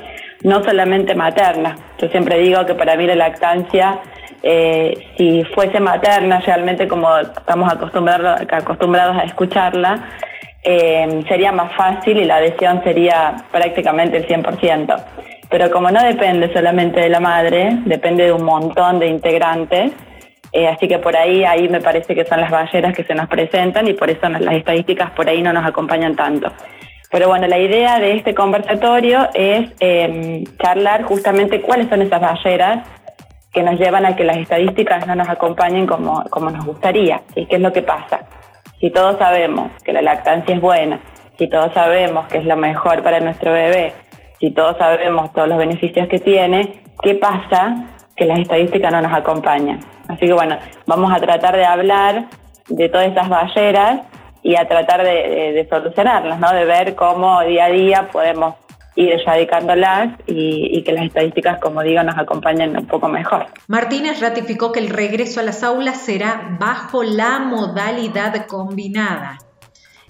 No solamente materna. Yo siempre digo que para mí la lactancia, eh, si fuese materna realmente como estamos acostumbrados, a escucharla, em, sería más fácil y la adhesión sería prácticamente el 100%. Pero como no depende solamente de la madre, depende de un montón de integrantes, eh, así que por ahí, ahí me parece que son las barreras que se nos presentan y por eso las estadísticas por ahí no nos acompañan tanto. Pero bueno, la idea de este conversatorio es em, charlar justamente cuáles son esas barreras que nos llevan a que las estadísticas no nos acompañen como, como nos gustaría. ¿Y qué es lo que pasa? Si todos sabemos que la lactancia es buena, si todos sabemos que es lo mejor para nuestro bebé, si todos sabemos todos los beneficios que tiene, ¿qué pasa que las estadísticas no nos acompañan. Así que bueno, vamos a tratar de hablar de todas estas barreras y a tratar de, solucionarlas, ¿no? de ver cómo día a día podemos ir erradicándolas y, que las estadísticas, como digo, nos acompañen un poco mejor. Martínez ratificó que el regreso a las aulas será bajo la modalidad combinada.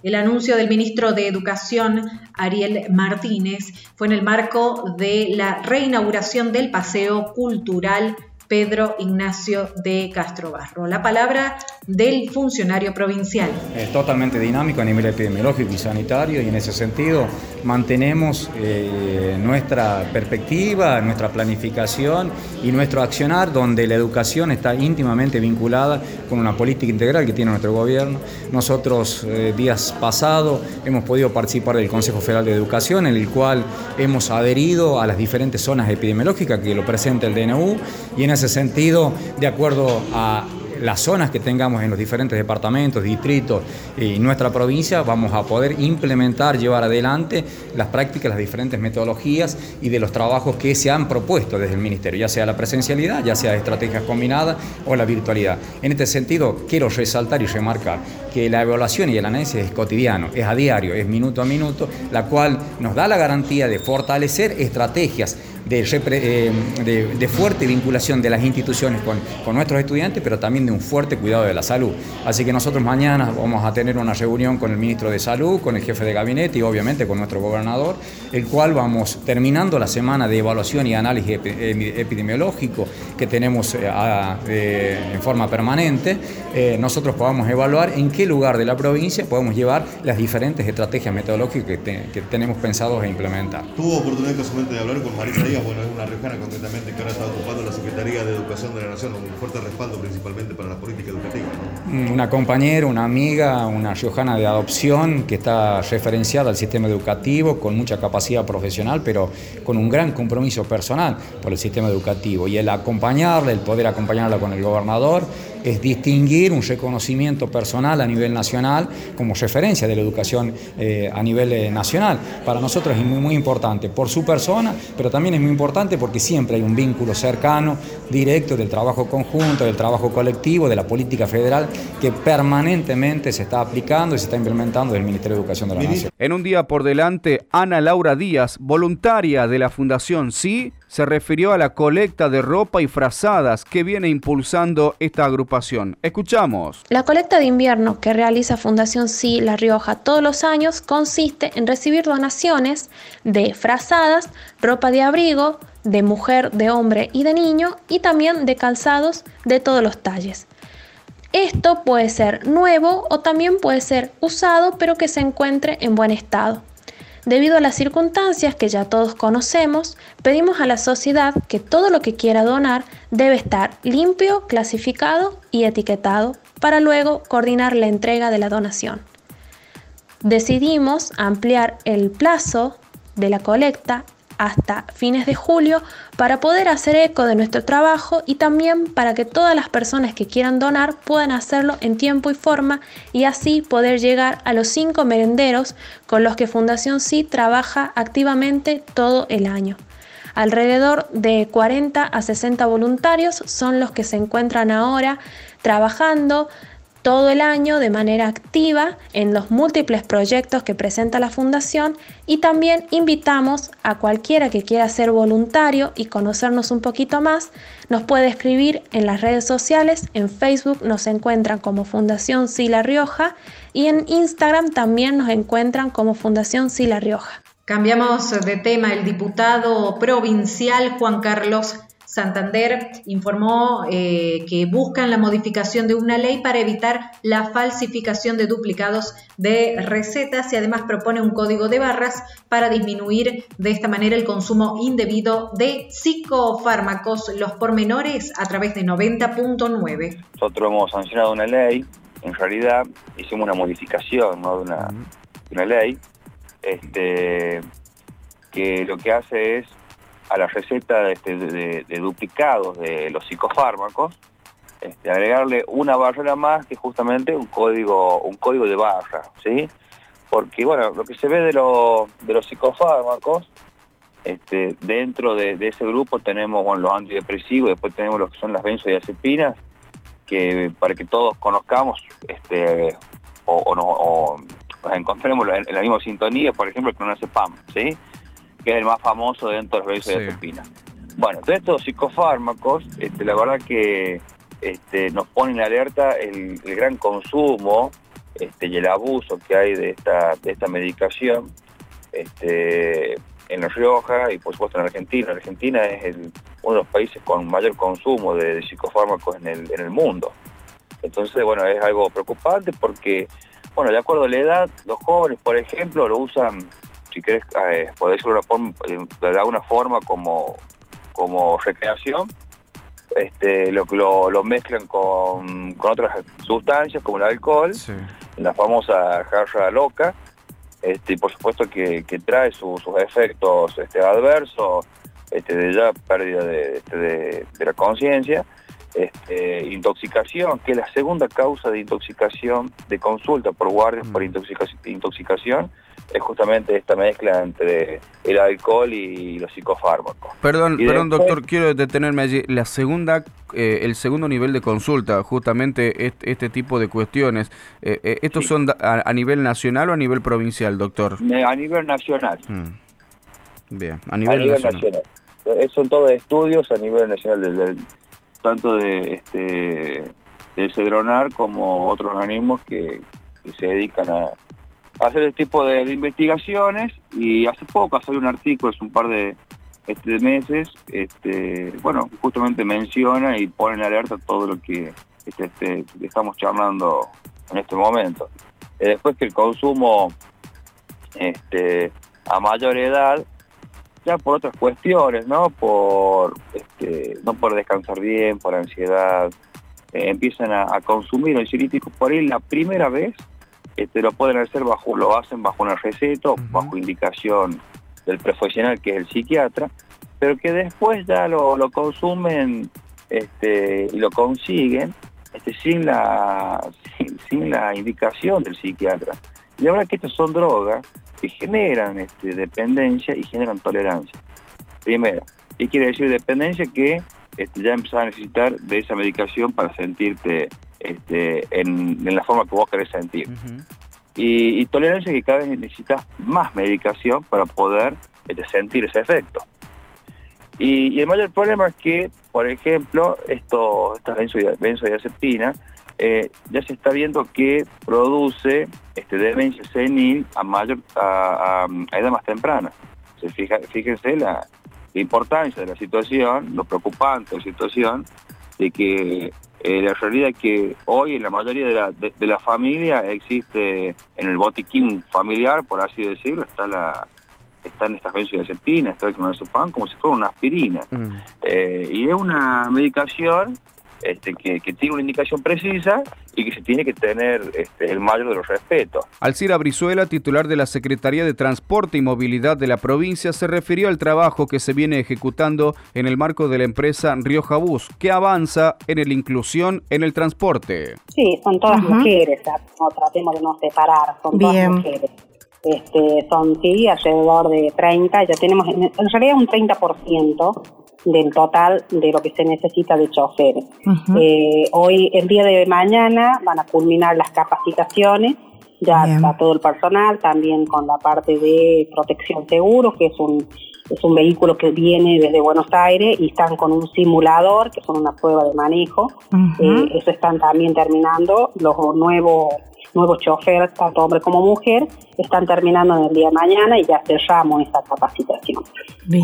El anuncio del ministro de Educación, Ariel Martínez, fue en el marco de la reinauguración del Paseo Cultural Pedro Ignacio de Castro Barro. La palabra del funcionario provincial. Es totalmente dinámico a nivel epidemiológico y sanitario y en ese sentido mantenemos eh, nuestra perspectiva, nuestra planificación y nuestro accionar donde la educación está íntimamente vinculada con una política integral que tiene nuestro gobierno. Nosotros eh, días pasados hemos podido participar del Consejo Federal de Educación en el cual hemos adherido a las diferentes zonas epidemiológicas que lo presenta el DNU y en ese sentido, de acuerdo a las zonas que tengamos en los diferentes departamentos, distritos y nuestra provincia, vamos a poder implementar, llevar adelante las prácticas, las diferentes metodologías y de los trabajos que se han propuesto desde el Ministerio, ya sea la presencialidad, ya sea estrategias combinadas o la virtualidad. En este sentido, quiero resaltar y remarcar que la evaluación y el análisis es cotidiano, es a diario, es minuto a minuto, la cual nos da la garantía de fortalecer estrategias eh, de, fuerte vinculación de las instituciones con, nuestros estudiantes, pero también de un fuerte cuidado de la salud. Así que nosotros mañana vamos a tener una reunión con el ministro de Salud, con el jefe de gabinete y obviamente con nuestro gobernador, el cual vamos terminando la semana de evaluación y análisis epidemiológico que tenemos eh, en forma permanente. nosotros podamos evaluar en qué lugar de la provincia podemos llevar las diferentes estrategias metodológicas que, tenemos pensados a implementar. Tuvo oportunidad de hablar con Marisa Bueno, es una riojana concretamente que ahora está ocupando la Secretaría de Educación de la Nación, un fuerte respaldo principalmente para la política educativa. Mm, una compañera, una amiga, una riojana de adopción que está referenciada al sistema educativo con mucha capacidad profesional, pero con un gran compromiso personal por el sistema educativo. Y el acompañarla, el poder acompañarla con el gobernador, es distinguir un reconocimiento personal a nivel nacional como referencia de la educación eh, a nivel eh, nacional. Para nosotros es muy, muy importante por su persona, pero también es muy importante porque siempre hay un vínculo cercano, directo del trabajo conjunto, del trabajo colectivo, de la política federal que permanentemente se está aplicando y se está implementando del Ministerio de Educación de la Nación. En un día por delante, Ana Laura Díaz, voluntaria de la Fundación Sí, se refirió a la colecta de ropa y frazadas que viene impulsando esta agrupación. Escuchamos. La colecta de invierno que realiza Fundación Sí La Rioja todos los años consiste en recibir donaciones de frazadas, ropa de abrigo, de mujer, de hombre y de niño y también de calzados de todos los talles. Esto puede ser nuevo o también puede ser usado pero que se encuentre en buen estado. Debido a las circunstancias que ya todos conocemos, pedimos a la sociedad que todo lo que quiera donar debe estar limpio, clasificado y etiquetado para luego coordinar la entrega de la donación. Decidimos ampliar el plazo de la colecta hasta fines de julio para poder hacer eco de nuestro trabajo y también para que todas las personas que quieran donar puedan hacerlo en tiempo y forma y así poder llegar a los cinco merenderos con los que Fundación Sí trabaja activamente todo el año. Alrededor de 40 a 60 voluntarios son los que se encuentran ahora trabajando todo el año de manera activa en los múltiples proyectos que presenta la Fundación y también invitamos a cualquiera que quiera ser voluntario y conocernos un poquito más, nos puede escribir en las redes sociales, en Facebook nos encuentran como Fundación Sila Rioja y en Instagram también nos encuentran como Fundación Sila Rioja. Cambiamos de tema, el diputado provincial Juan Carlos Santander informó eh, que buscan la modificación de una ley para evitar la falsificación de duplicados de recetas y además propone un código de barras para disminuir de esta manera el consumo indebido de psicofármacos, los pormenores a través de 90.9. Nosotros hemos sancionado una ley, en realidad hicimos una modificación de, una, de una ley este, que lo que hace es a la receta este, de, duplicados de los psicofármacos, este, agregarle una barrera más que justamente un código, un código de barra, ¿sí? Porque bueno, lo que se ve de, de los psicofármacos, este, dentro de, ese grupo tenemos los antidepresivos, después tenemos lo que son las benzodiazepinas, que para que todos conozcamos este, o, nos encontremos en, la misma sintonía, por ejemplo, con una CEPAM, ¿sí? Que es el más famoso dentro de los de sí. Bueno, de estos psicofármacos, este, la verdad que este, nos pone en alerta el, gran consumo este, y el abuso que hay de esta, de esta medicación este, en La Rioja y por supuesto en Argentina. Argentina es uno de los países con mayor consumo de, psicofármacos en el, en el mundo. Entonces, bueno, es algo preocupante porque, bueno, de acuerdo a la edad, los jóvenes, por ejemplo, lo usan si querés, eh, decirlo de alguna forma como, como recreación, este, lo, lo, lo mezclan con, con, otras sustancias como el alcohol, la famosa jarra loca, este, y por supuesto que, trae sus efectos este, adversos, este, de ya pérdida de, este, de, la conciencia, este, intoxicación, que es la segunda causa de intoxicación de consulta por guardias por mm. intoxicación, intoxicación es justamente esta mezcla entre el alcohol y los psicofármacos. Perdón, perdón doctor, quiero detenerme allí. La segunda, eh, el segundo nivel de consulta, justamente este, tipo de cuestiones, eh, eh, ¿estos son a, nivel nacional o a nivel provincial, doctor? A nivel nacional. Mm. Bien, a nivel, nacional. eh, son todos estudios a nivel nacional, del, tanto de este del Cedronar como otros organismos que, se dedican a, hacer este tipo de, investigaciones y hace poco salió un artículo, hace un par de, este, meses, este, bueno, justamente menciona y pone en alerta todo lo que este, este, estamos charlando en este momento. Eh, después que el consumo a mayor edad, ya por otras cuestiones, ¿no? Por, este, no por descansar bien, por ansiedad, eh, empiezan a, consumir ansiolíticos por ahí la primera vez, este, lo pueden hacer bajo, lo hacen bajo una receta, bajo indicación del profesional que es el psiquiatra, pero que después ya lo, lo consumen este, y lo consiguen este, sin, la, sin, la indicación del psiquiatra. Y verdad que estas son drogas que generan este, dependencia y generan tolerancia. Primero, ¿qué quiere decir dependencia? Que este, ya empezás a necesitar de esa medicación para sentirte este, en, la forma que vos querés sentir. y, y, tolerancia que cada vez necesitas más medicación para poder este, sentir ese efecto. Y, el mayor problema es que, por ejemplo, esto, esta benzodiazepina eh, ya se está viendo que produce este, demencia senil a mayor a, edad más temprana. Se fija, fíjense la, importancia de la situación, lo preocupante de la situación, de que eh, la realidad es que hoy en la mayoría de la, de, la familia existe, en el botiquín familiar, por así decirlo, está la, están estas benzodiazepinas, está el clonazepam, como si fuera una aspirina. Mm. Eh, y es una medicación este, que, tiene una indicación precisa y que se tiene que tener este, el mayor de los respetos. Alcira Brizuela, titular de la Secretaría de Transporte y Movilidad de la provincia, se refirió al trabajo que se viene ejecutando en el marco de la empresa Rioja Bus, que avanza en la inclusión en el transporte. Sí, son todas mujeres, no tratemos de no separar, son todas mujeres. Este, son sí, alrededor de 30, ya tenemos en, realidad un 30% del total de lo que se necesita de choferes. Eh, hoy, el día de mañana, van a culminar las capacitaciones, ya está todo el personal, también con la parte de protección seguro, que es un, es un vehículo que viene desde Buenos Aires y están con un simulador, que son una prueba de manejo. Eh, eso están también terminando. Los nuevos nuevos choferes, tanto hombre como mujer, están terminando en el día de mañana y ya cerramos esa capacitación.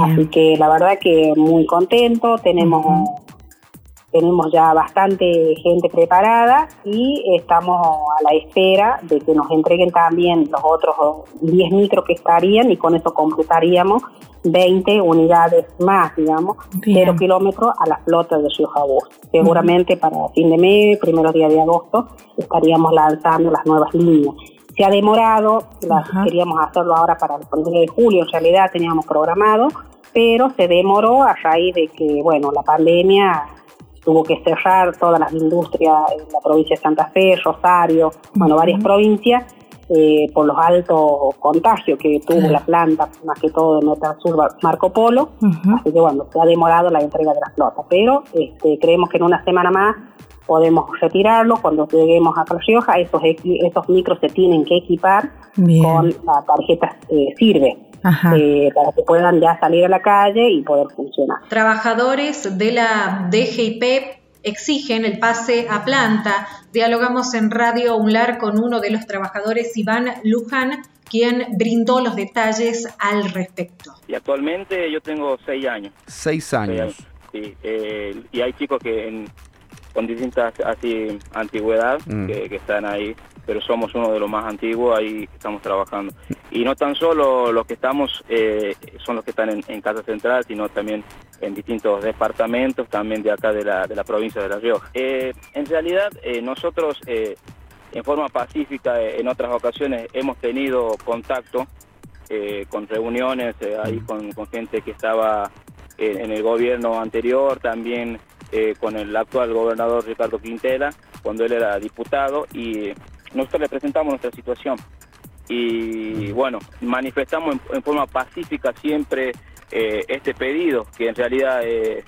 Así que la verdad que muy contento, tenemos tenemos ya bastante gente preparada y estamos a la espera de que nos entreguen también los otros 10 micros que estarían y con eso completaríamos 20 unidades más, digamos, 0 kilómetros a la flota de Rioja Bus. Seguramente para fin de mes, primeros días de agosto, estaríamos lanzando las nuevas líneas. Se ha demorado, las, queríamos hacerlo ahora para el 1 de julio, en realidad teníamos programado, pero se demoró a raíz de que, bueno, la pandemia tuvo que cerrar todas las industrias en la provincia de Santa Fe, Rosario, bueno, varias provincias, eh, por los altos contagios que tuvo la planta, más que todo de Sur Marco Polo. Así que bueno, se ha demorado la entrega de la flota, pero este, creemos que en una semana más podemos retirarlo. Cuando lleguemos a La Rioja, esos, esos micros se tienen que equipar con la tarjeta eh, Sirve. Eh, para que puedan ya salir a la calle y poder funcionar. Trabajadores de la DGIP exigen el pase a planta. Dialogamos en Radio UNLAR con uno de los trabajadores, Iván Luján, quien brindó los detalles al respecto. Y actualmente yo tengo seis años. Seis años. Sí, eh, y hay chicos que con distintas así antigüedad mm. que, están ahí pero somos uno de los más antiguos ahí estamos trabajando. Y no tan solo los que estamos eh, son los que están en, Casa Central, sino también en distintos departamentos, también de acá de la, de la provincia de La Rioja. Eh, en realidad, eh, nosotros en forma pacífica en otras ocasiones hemos tenido contacto con reuniones ahí con, gente que estaba en, el gobierno anterior, también con el actual gobernador Ricardo Quintela, cuando él era diputado, y nosotros le presentamos nuestra situación y bueno, manifestamos en, forma pacífica siempre eh, este pedido, que en realidad eh,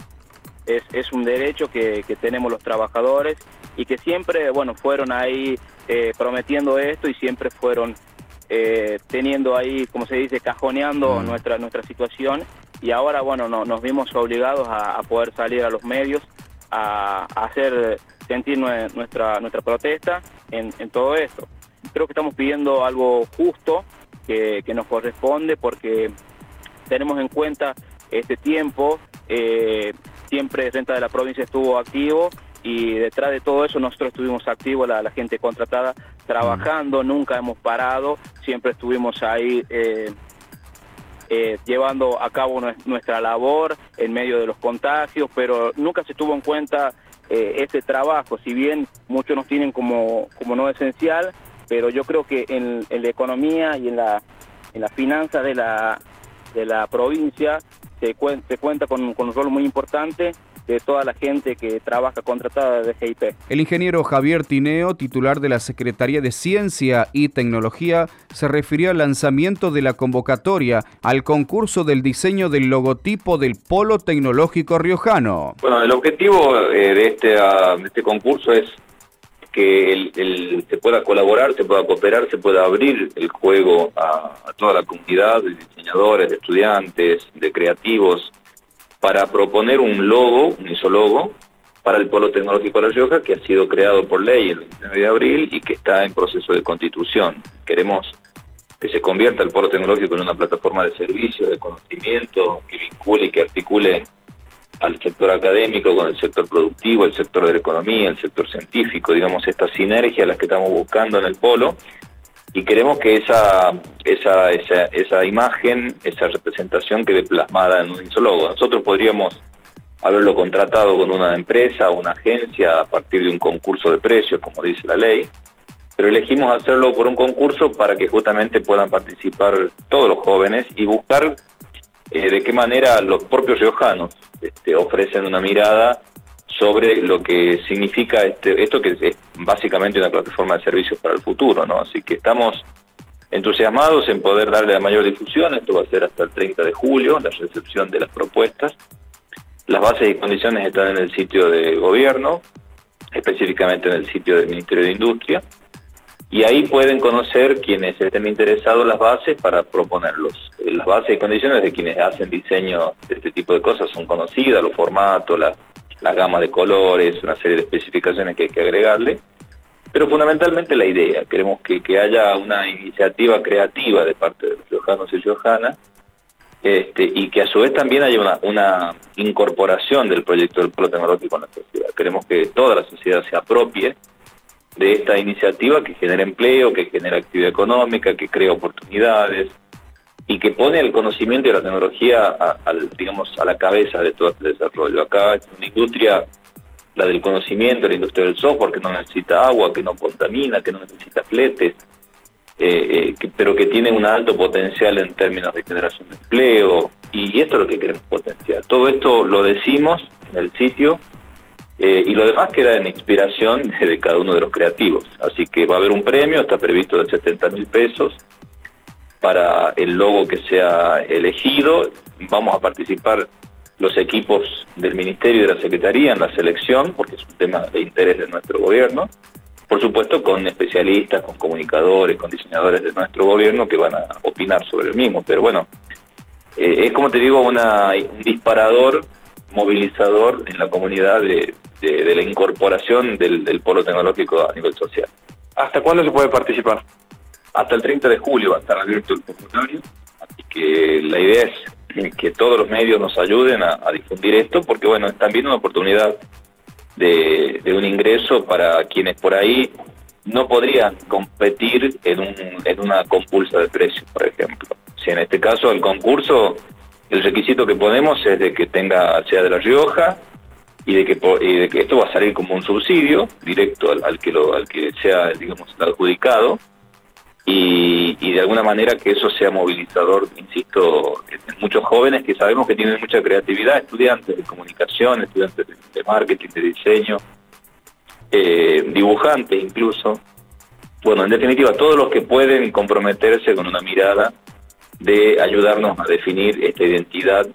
es, un derecho que, tenemos los trabajadores y que siempre, bueno, fueron ahí eh, prometiendo esto y siempre fueron teniendo ahí, como se dice, cajoneando mm. nuestra, nuestra situación y ahora, bueno, no, nos vimos obligados a, poder salir a los medios a, hacer sentir nuestra, nuestra protesta en, todo esto. Creo que estamos pidiendo algo justo que, nos corresponde porque tenemos en cuenta este tiempo, eh, siempre Renta de la Provincia estuvo activo y detrás de todo eso nosotros estuvimos activos, la, gente contratada, trabajando, nunca hemos parado, siempre estuvimos ahí eh, eh, llevando a cabo nuestra labor en medio de los contagios, pero nunca se tuvo en cuenta eh, ese trabajo, si bien muchos nos tienen como, como no esencial, pero yo creo que en, la economía y en la, en la finanza de la, de la provincia se, cuenta con un rol muy importante de toda la gente que trabaja contratada de GIP. El ingeniero Javier Tineo, titular de la Secretaría de Ciencia y Tecnología, se refirió al lanzamiento de la convocatoria al concurso del diseño del logotipo del Polo Tecnológico Riojano. Bueno, el objetivo eh, de, este, ah, de este concurso es que el, se pueda colaborar, se pueda cooperar, se pueda abrir el juego a, a toda la comunidad de diseñadores, de estudiantes, de creativos, para proponer un logo, un isologo, para el Polo Tecnológico de La Rioja, que ha sido creado por ley el 29 de abril y que está en proceso de constitución. Queremos que se convierta el Polo Tecnológico en una plataforma de servicios, de conocimiento, que vincule y que articule al sector académico con el sector productivo, el sector de la economía, el sector científico, digamos, esta sinergia la que estamos buscando en el Polo, y queremos que esa, esa, esa, esa imagen, esa representación quede plasmada en un isólogo. Nosotros podríamos haberlo contratado con una empresa una agencia a partir de un concurso de precios, como dice la ley, pero elegimos hacerlo por un concurso para que justamente puedan participar todos los jóvenes y buscar eh, de qué manera los propios riojanos este, ofrecen una mirada sobre lo que significa este, esto que es básicamente una plataforma de servicios para el futuro, ¿no? Así que estamos entusiasmados en poder darle la mayor difusión, esto va a ser hasta el 30 de julio, la recepción de las propuestas. Las bases y condiciones están en el sitio de gobierno, específicamente en el sitio del Ministerio de Industria, y ahí pueden conocer quienes estén interesados las bases para proponerlos. Las bases y condiciones de quienes hacen diseño de este tipo de cosas son conocidas, los formatos, las la gama de colores, una serie de especificaciones que hay que agregarle, pero fundamentalmente la idea, queremos que, haya una iniciativa creativa de parte de los riojanos y riojanas, este, y que a su vez también haya una, una incorporación del proyecto del polo tecnológico en la sociedad. Queremos que toda la sociedad se apropie de esta iniciativa que genera empleo, que genera actividad económica, que crea oportunidades, y que pone el conocimiento y la tecnología a, digamos, a la cabeza de todo este desarrollo. Acá es una industria, la del conocimiento, la industria del software, que no necesita agua, que no contamina, que no necesita fletes, eh, eh, pero que tiene un alto potencial en términos de generación de empleo, y esto es lo que queremos potenciar. Todo esto lo decimos en el sitio, eh, y lo demás queda en inspiración de cada uno de los creativos. Así que va a haber un premio, está previsto de 70 mil pesos, para el logo que sea elegido. Vamos a participar los equipos del Ministerio y de la Secretaría en la selección, porque es un tema de interés de nuestro gobierno. Por supuesto, con especialistas, con comunicadores, con diseñadores de nuestro gobierno que van a opinar sobre el mismo. Pero bueno, eh, es como te digo, un disparador, movilizador en la comunidad de, la incorporación del polo tecnológico a nivel social. ¿Hasta cuándo se puede participar? Hasta el 30 de julio va a estar abierto el formulario, así que la idea es que todos los medios nos ayuden a, difundir esto, porque bueno, es también una oportunidad de, un ingreso para quienes por ahí no podrían competir en, un, en una compulsa de precios, por ejemplo. Si en este caso el concurso, el requisito que ponemos es de que tenga, sea de La Rioja, y de que, esto va a salir como un subsidio directo al, que sea adjudicado y, de alguna manera que eso sea movilizador, insisto, en muchos jóvenes que sabemos que tienen mucha creatividad, estudiantes de comunicación, estudiantes de marketing, de diseño, eh, dibujantes incluso. Bueno, en definitiva, todos los que pueden comprometerse con una mirada de ayudarnos a definir esta identidad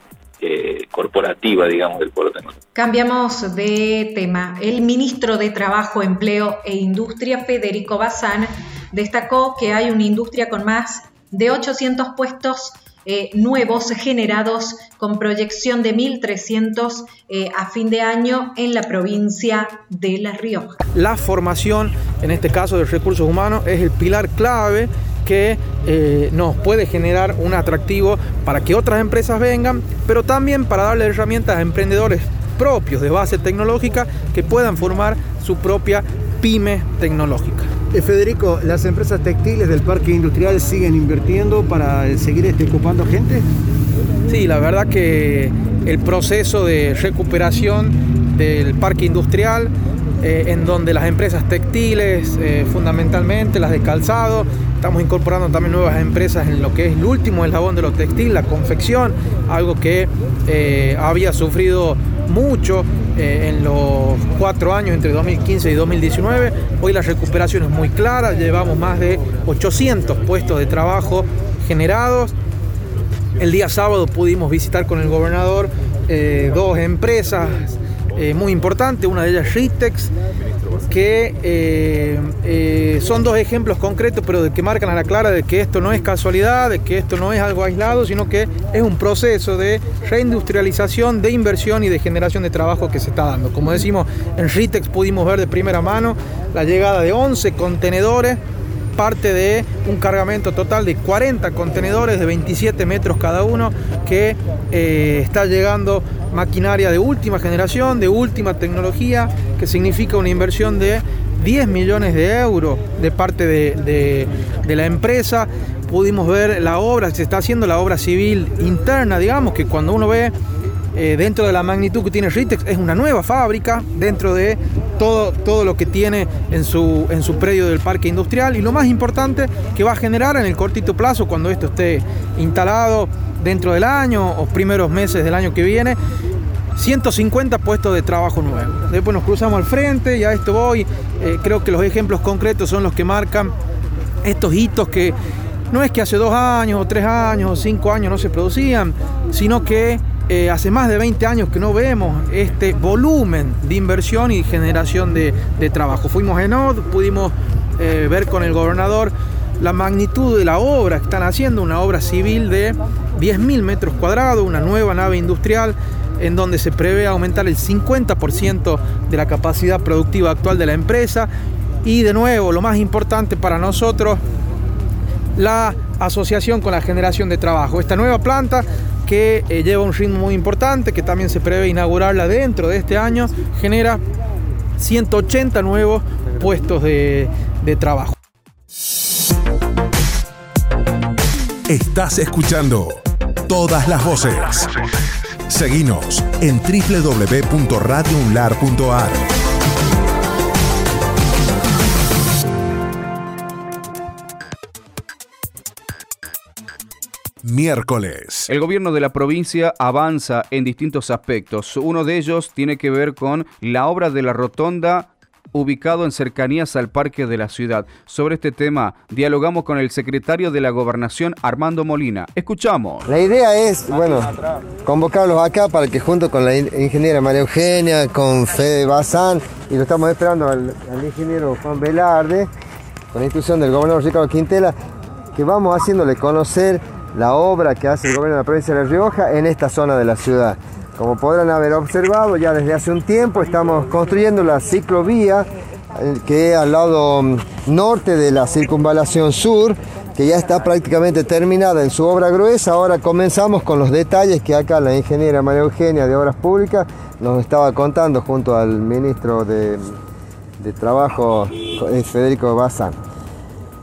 eh, corporativa, digamos, del pueblo tecnológico. Cambiamos de tema. El ministro de Trabajo, Empleo e Industria, Federico Bazán, destacó que hay una industria con más de 800 puestos eh, nuevos generados con proyección de 1.300 eh, a fin de año en la provincia de La Rioja. La formación, en este caso de recursos humanos, es el pilar clave que eh, nos puede generar un atractivo para que otras empresas vengan, pero también para darle herramientas a emprendedores propios de base tecnológica que puedan formar su propia pyme tecnológica. Eh, Federico, ¿las empresas textiles del parque industrial siguen invirtiendo para seguir este, ocupando gente? Sí, la verdad que el proceso de recuperación del parque industrial, eh, en donde las empresas textiles, eh, fundamentalmente las de calzado, estamos incorporando también nuevas empresas en lo que es el último eslabón de lo textil, la confección, algo que había sufrido mucho eh, en los cuatro años entre 2015 y 2019. Hoy la recuperación es muy clara, llevamos más de 800 puestos de trabajo generados. El día sábado pudimos visitar con el gobernador eh, dos empresas eh, muy importantes, una de ellas Ritex, que eh, eh, son dos ejemplos concretos, pero que marcan a la clara de que esto no es casualidad, de que esto no es algo aislado, sino que es un proceso de reindustrialización, de inversión y de generación de trabajo que se está dando. Como decimos, en Ritex pudimos ver de primera mano la llegada de 11 contenedores parte de un cargamento total de 40 contenedores de 27 metros cada uno que eh, está llegando maquinaria de última generación, de última tecnología, que significa una inversión de 10 millones de euros de parte de, de la empresa. Pudimos ver la obra, se está haciendo la obra civil interna, digamos, que cuando uno ve eh, dentro de la magnitud que tiene Ritex, es una nueva fábrica dentro de todo, todo lo que tiene en su, en su predio del parque industrial y lo más importante que va a generar en el cortito plazo cuando esto esté instalado dentro del año o primeros meses del año que viene 150 puestos de trabajo nuevos. Después nos cruzamos al frente y a esto voy. Eh, creo que los ejemplos concretos son los que marcan estos hitos que no es que hace dos años o tres años o cinco años no se producían, sino que eh, hace más de 20 años que no vemos este volumen de inversión y generación de, trabajo. Fuimos en OD, pudimos eh, ver con el gobernador la magnitud de la obra que están haciendo, una obra civil de 10.000 metros cuadrados, una nueva nave industrial en donde se prevé aumentar el 50% de la capacidad productiva actual de la empresa. Y de nuevo, lo más importante para nosotros, la asociación con la generación de trabajo. Esta nueva planta que eh, lleva un ritmo muy importante, que también se prevé inaugurarla dentro de este año, genera 180 nuevos puestos de, de trabajo. Estás escuchando todas las voces. Seguinos en www.radiounlar.ar. Miércoles. El gobierno de la provincia avanza en distintos aspectos. Uno de ellos tiene que ver con la obra de la rotonda ubicado en cercanías al parque de la ciudad. Sobre este tema dialogamos con el secretario de la gobernación Armando Molina. Escuchamos. La idea es, bueno, convocarlos acá para que junto con la ingeniera María Eugenia, con Fede Bazán, y lo estamos esperando al, al ingeniero Juan Velarde, con la instrucción del gobernador Ricardo Quintela, que vamos haciéndole conocer la obra que hace el gobierno de la provincia de La Rioja en esta zona de la ciudad. Como podrán haber observado, ya desde hace un tiempo estamos construyendo la ciclovía eh, que al lado mm, norte de la circunvalación sur, que ya está prácticamente terminada en su obra gruesa. Ahora comenzamos con los detalles que acá la ingeniera María Eugenia de Obras Públicas nos estaba contando junto al ministro de, de Trabajo, eh, Federico Bazán.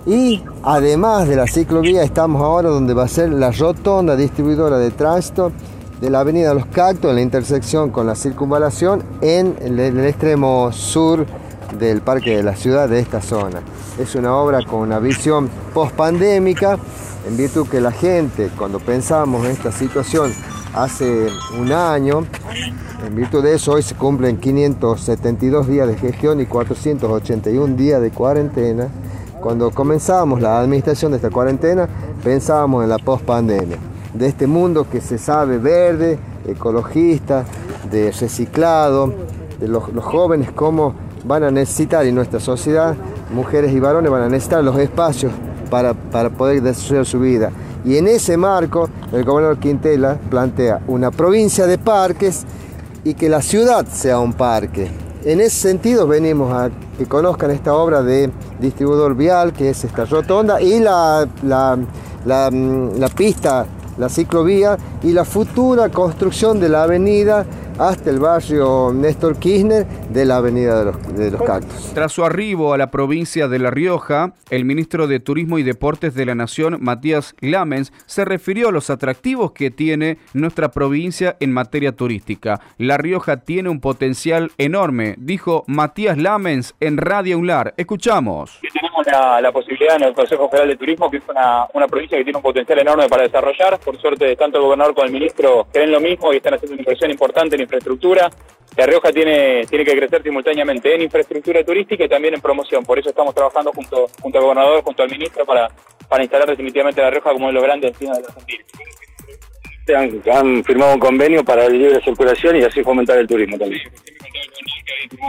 Y además de la ciclovía estamos ahora donde va a ser la rotonda distribuidora de tránsito de la avenida Los Cactos en la intersección con la circunvalación en el, extremo sur del parque de la ciudad de esta zona. Es una obra con una visión post-pandémica, en virtud que la gente, cuando pensamos en esta situación hace un año, en virtud de eso hoy se cumplen 572 días de gestión y 481 días de cuarentena, cuando comenzamos la administración de esta cuarentena, pensábamos en la post-pandemia, de este mundo que se sabe verde, ecologista, de reciclado, de los, jóvenes cómo van a necesitar en nuestra sociedad, mujeres y varones van a necesitar los espacios para, para poder desarrollar su vida. Y en ese marco, el gobernador Quintela plantea una provincia de parques y que la ciudad sea un parque. En ese sentido venimos a que conozcan esta obra de distribuidor vial, que es esta rotonda, y la, la, la, mm, pista, la ciclovía, y la futura construcción de la avenida hasta el barrio Néstor Kirchner de la Avenida de los, de los, Cactus. Tras su arribo a la provincia de La Rioja, el ministro de Turismo y Deportes de la Nación, Matías Lamens, se refirió a los atractivos que tiene nuestra provincia en materia turística. La Rioja tiene un potencial enorme, dijo Matías Lamens en Radio UNLAR. Escuchamos. Tenemos la, la, posibilidad en el Consejo Federal de Turismo, que es una, una provincia que tiene un potencial enorme para desarrollar. Por suerte, tanto el gobernador como el ministro creen lo mismo y están haciendo una inversión importante en infraestructura. La Rioja tiene, tiene que crecer simultáneamente en infraestructura turística y también en promoción. Por eso estamos trabajando junto, junto al gobernador, junto al ministro, para, para instalar definitivamente La Rioja como uno de los grandes destinos de la Argentina. Han, han, firmado un convenio para la libre circulación y así fomentar el turismo también.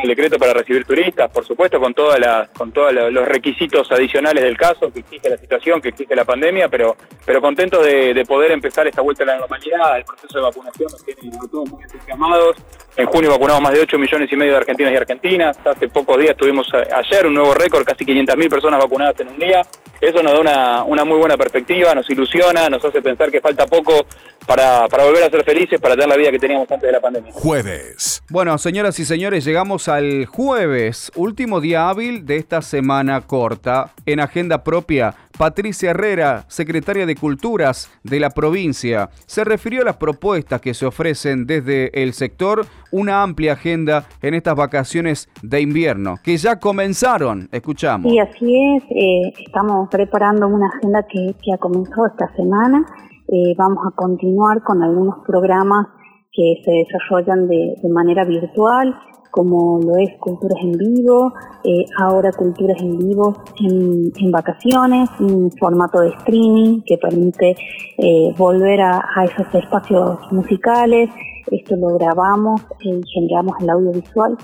El decreto para recibir turistas, por supuesto, con toda la, con todos los requisitos adicionales del caso que exige la situación, que exige la pandemia, pero, pero contento de, de poder empezar esta vuelta a la normalidad. El proceso de vacunación nos tiene todos muy entusiasmados. En junio vacunamos más de 8 millones y medio de argentinos y argentinas. Hace pocos días tuvimos ayer un nuevo récord, casi 500.000 personas vacunadas en un día. Eso nos da una, una muy buena perspectiva, nos ilusiona, nos hace pensar que falta poco para, para, volver a ser felices, para tener la vida que teníamos antes de la pandemia. Jueves. Bueno, señoras y señores, llegamos al jueves, último día hábil de esta semana corta. En agenda propia, Patricia Herrera, secretaria de Culturas de la provincia, se refirió a las propuestas que se ofrecen desde el sector, una amplia agenda en estas vacaciones de invierno, que ya comenzaron. Escuchamos. Sí, así es. Eh, estamos preparando una agenda que, que ha comenzado esta semana eh, vamos a continuar con algunos programas que se desarrollan de, manera virtual, como lo es Culturas en Vivo, eh, ahora Culturas en Vivo en, vacaciones, un formato de streaming que permite eh, volver a, esos espacios musicales. Esto lo grabamos y generamos el audiovisual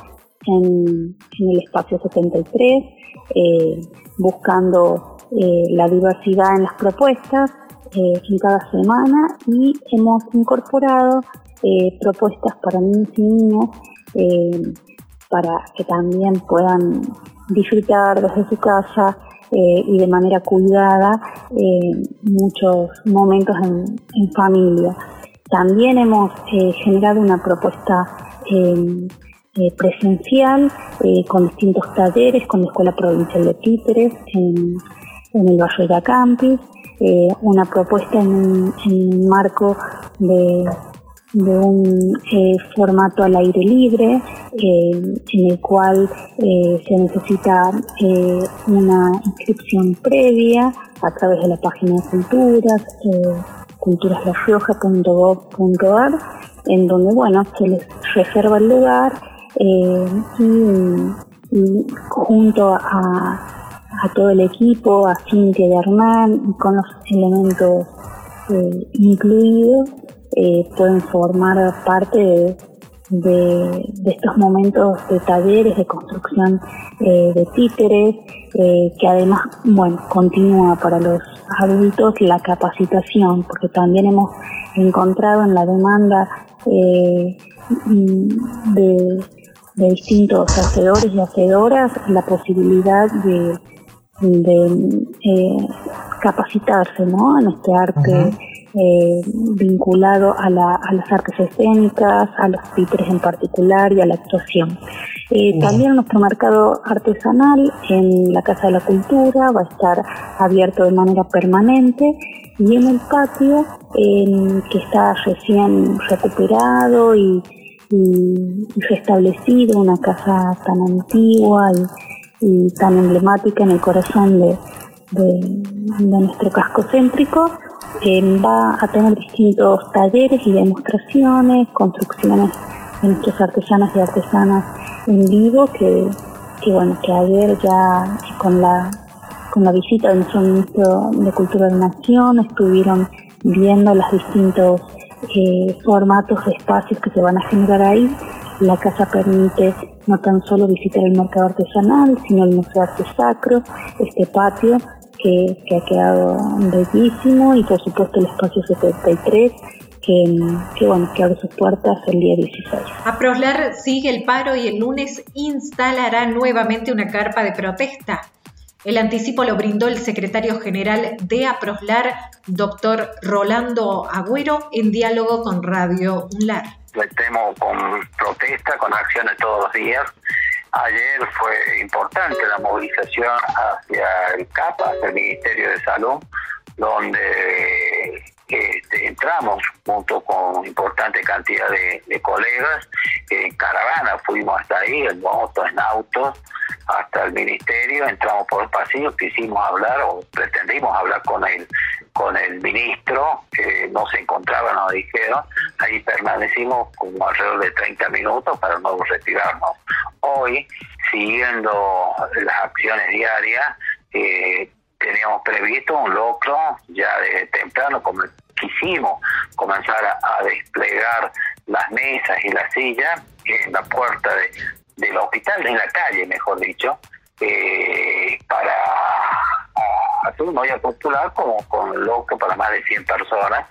en, el espacio 73, eh, buscando la diversidad en las propuestas eh, en cada semana y hemos incorporado eh, propuestas para niños y niñas eh, para que también puedan disfrutar desde su casa y de manera cuidada muchos momentos en, en, familia. También hemos generado una propuesta presencial con distintos talleres con la Escuela Provincial de Títeres en, en el barrio de Acampis, eh, una propuesta en un, marco de, un eh, formato al aire libre, eh, en el cual se necesita una inscripción previa a través de la página de culturas, culturaslarrioja.gov.ar, en donde bueno se les reserva el lugar y junto a todo el equipo, a Cintia y Hernán, con los elementos eh, incluidos, eh, pueden formar parte de, estos momentos de talleres de construcción eh, de títeres, que además, bueno, continúa para los adultos la capacitación, porque también hemos encontrado en la demanda de, distintos hacedores y hacedoras la posibilidad de eh, capacitarse ¿no? en este arte eh, vinculado a, la, a, las artes escénicas, a los títeres en particular y a la actuación. Eh, también nuestro mercado artesanal en la Casa de la Cultura va a estar abierto de manera permanente y en el patio que está recién recuperado y, y, restablecido, una casa tan antigua y y tan emblemática en el corazón de, nuestro casco céntrico. Va a tener distintos talleres y demostraciones, construcciones de nuestros artesanas y artesanas en vivo que, bueno que ayer ya con la con la visita de nuestro ministro de Cultura de Nación estuvieron viendo los distintos eh, formatos de espacios que se van a generar ahí. La casa permite no tan solo visitar el mercado artesanal, sino el Museo Arte Sacro, este patio que, que ha quedado bellísimo y por supuesto el espacio 73 que, que, bueno, que abre sus puertas el día 16. Aproslar sigue el paro y el lunes instalará nuevamente una carpa de protesta. El anticipo lo brindó el secretario general de Aproslar, doctor Rolando Agüero, en diálogo con Radio UNLAR. Estemos con protesta, con acciones todos los días. Ayer fue importante la movilización hacia el CAPA, hacia el Ministerio de Salud, donde este, entramos junto con importante cantidad de, colegas. En caravana, fuimos hasta ahí, en moto, en auto, hasta el ministerio, entramos por el pasillo, quisimos hablar o pretendimos hablar con el, con el ministro, que no se encontraba, nos dijeron, ahí permanecimos como alrededor de 30 minutos para no retirarnos. Hoy, siguiendo las acciones diarias, eh, teníamos previsto un locro ya de temprano, como quisimos comenzar a, desplegar las mesas y las sillas en la puerta del hospital, en la calle, mejor dicho, eh, para hacer una olla popular con, con locro para más de 100 personas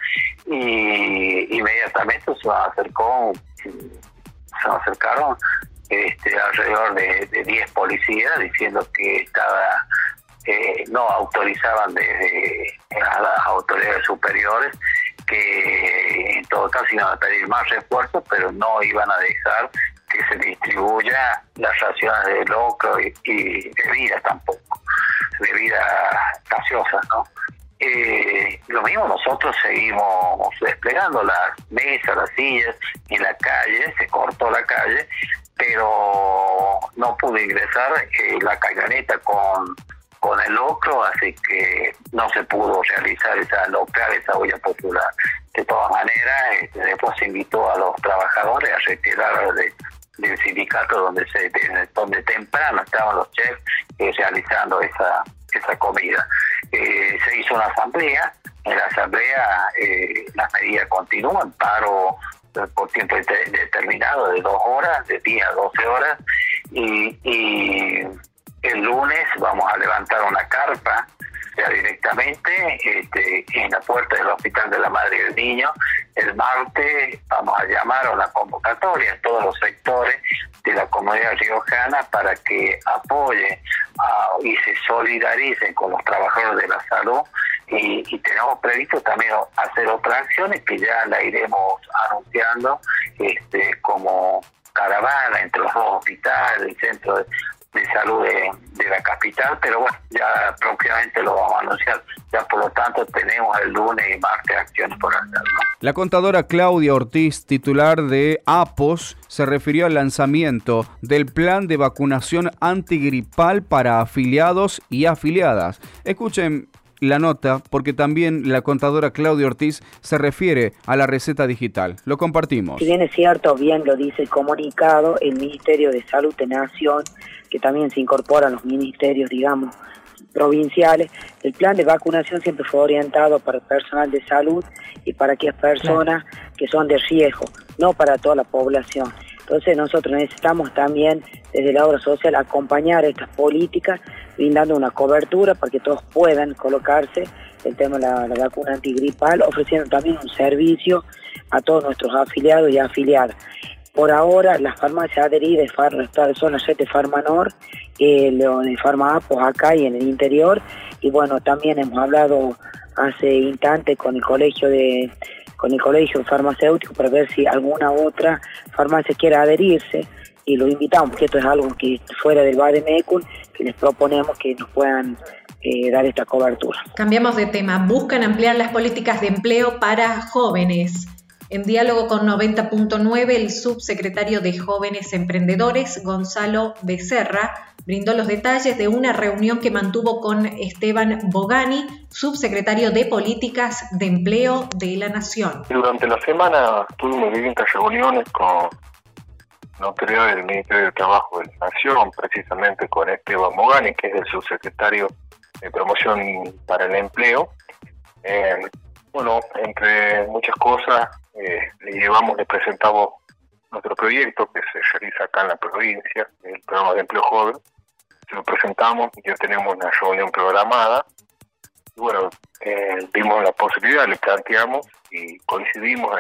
y inmediatamente se acercó se nos acercaron este, alrededor de, de 10 policías diciendo que estaba eh, no autorizaban desde las autoridades superiores que en todo caso iban a pedir más refuerzos, pero no iban a dejar que se distribuya las raciones de locro y, y bebidas tampoco, bebidas gaseosas, ¿no? Eh, lo mismo nosotros seguimos desplegando las mesas, las sillas en la calle, se cortó la calle, pero no pudo ingresar eh, la camioneta con con el locro, así que no se pudo realizar esa local, esa olla popular. De todas maneras, este, después se invitó a los trabajadores a retirar del sindicato donde se donde temprano estaban los chefs eh, realizando esa esa comida. Eh, se hizo una asamblea, en la asamblea eh, las medidas continúan, paro por tiempo determinado de dos horas, de 10 a 12 horas, y el lunes vamos a levantar una carpa directamente este, en la puerta del Hospital de la Madre y el Niño. El martes vamos a llamar a una convocatoria a todos los sectores de la comunidad riojana para que apoyen y se solidaricen con los trabajadores de la salud y, tenemos previsto también hacer otras acciones que ya la iremos anunciando este, como caravana entre los dos hospitales, el centro de de salud de, la capital, pero bueno, ya próximamente lo vamos a anunciar. Ya por lo tanto tenemos el lunes y martes acciones por hacer. La contadora Claudia Ortiz, titular de APOS, se refirió al lanzamiento del plan de vacunación antigripal para afiliados y afiliadas. Escuchen la nota porque también la contadora Claudia Ortiz se refiere a la receta digital. Lo compartimos. Si bien es cierto, bien lo dice el comunicado, el Ministerio de Salud de Nación que también se incorporan los ministerios, digamos, provinciales. El plan de vacunación siempre fue orientado para el personal de salud y para aquellas personas que son de riesgo, no para toda la población. Entonces nosotros necesitamos también desde la obra social acompañar estas políticas, brindando una cobertura para que todos puedan colocarse el tema de la, vacuna antigripal, ofreciendo también un servicio a todos nuestros afiliados y afiliadas. Por ahora, las farmacias adheridas son las de Farmanor, eh, de acá y en el interior. Y bueno, también hemos hablado hace instante con el colegio de con el colegio farmacéutico para ver si alguna otra farmacia quiere adherirse y lo invitamos, porque esto es algo que fuera del Bademecum, que les proponemos que nos puedan eh, dar esta cobertura. Cambiamos de tema. Buscan ampliar las políticas de empleo para jóvenes. En diálogo con 90.9, el subsecretario de Jóvenes Emprendedores, Gonzalo Becerra, brindó los detalles de una reunión que mantuvo con Esteban Bogani, subsecretario de Políticas de Empleo de la Nación. Durante la semana tuvimos distintas reuniones con la autoridad del Ministerio de Trabajo de la Nación, precisamente con Esteban Bogani, que es el subsecretario de Promoción para el Empleo. Eh, bueno, entre muchas cosas, eh, le llevamos, le presentamos nuestro proyecto que se realiza acá en la provincia, el programa de empleo joven. Se lo presentamos, ya tenemos una reunión programada bueno, eh, vimos la posibilidad, le planteamos y coincidimos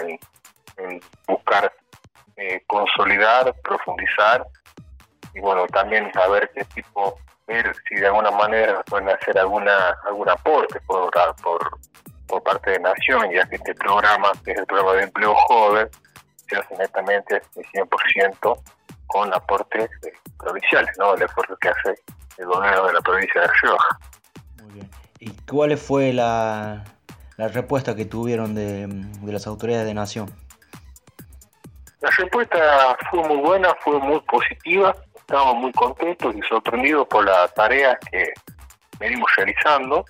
en, buscar eh, consolidar, profundizar y bueno, también saber qué tipo, ver si de alguna manera pueden hacer alguna algún aporte por, por, por parte de Nación, ya que este programa, que es el programa de empleo joven, se hace netamente el 100% con aportes eh, provinciales, ¿no? El esfuerzo que hace el gobierno de la provincia de Rioja. Muy bien. ¿Y cuál fue la, la respuesta que tuvieron de, de las autoridades de Nación? La respuesta fue muy buena, fue muy positiva. Estamos muy contentos y sorprendidos por la tarea que venimos realizando.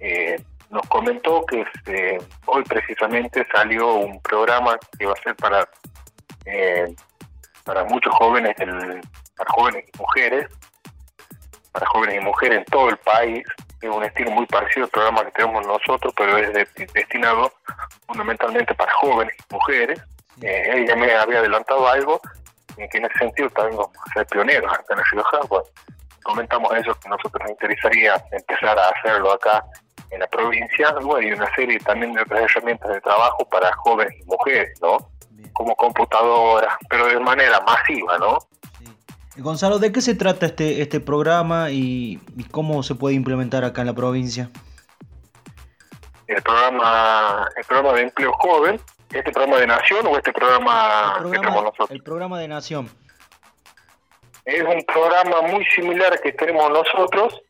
Eh, nos comentó que este, hoy precisamente salió un programa que va a ser para eh, para muchos jóvenes, para jóvenes y mujeres, para jóvenes y mujeres en todo el país. Es un estilo muy parecido al programa que tenemos nosotros, pero es destinado fundamentalmente para jóvenes y mujeres. Eh, ella me había adelantado algo en que en ese sentido también vamos a ser pioneros acá en Rioja. Bueno, comentamos eso, que nosotros nos interesaría empezar a hacerlo acá en la provincia, bueno, y una serie también de otras herramientas de trabajo para jóvenes y mujeres, ¿no? como computadora, pero de manera masiva, ¿no? Gonzalo, ¿de qué se trata este, este programa y, cómo se puede implementar acá en la provincia? El programa, el programa de empleo joven, ¿este programa de Nación o este programa, que tenemos nosotros? El programa de Nación. Es un programa muy similar que tenemos nosotros,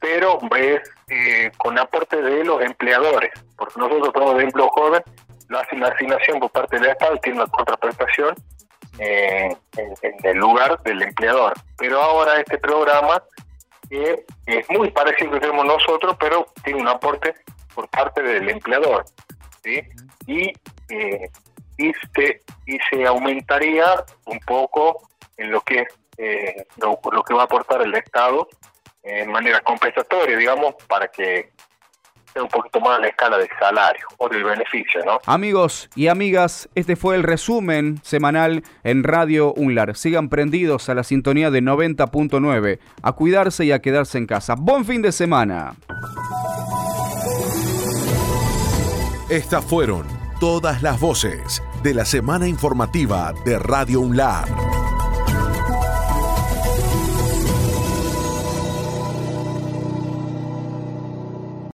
pero es eh, con aporte de los empleadores, porque nosotros tenemos de empleo joven la asignación por parte del Estado tiene una contraprestación eh, en, el lugar del empleador. Pero ahora este programa eh, es muy parecido que tenemos nosotros, pero tiene un aporte por parte del empleador. Y, eh, y, se, y se aumentaría un poco en lo que, eh, lo, que va a aportar el Estado en manera compensatoria, digamos, para que un poquito más la escala de salario o del beneficio, ¿no? Amigos y amigas, este fue el resumen semanal en Radio Unlar. Sigan prendidos a la sintonía de 90.9, a cuidarse y a quedarse en casa. Buen fin de semana. Estas fueron todas las voces de la semana informativa de Radio Unlar.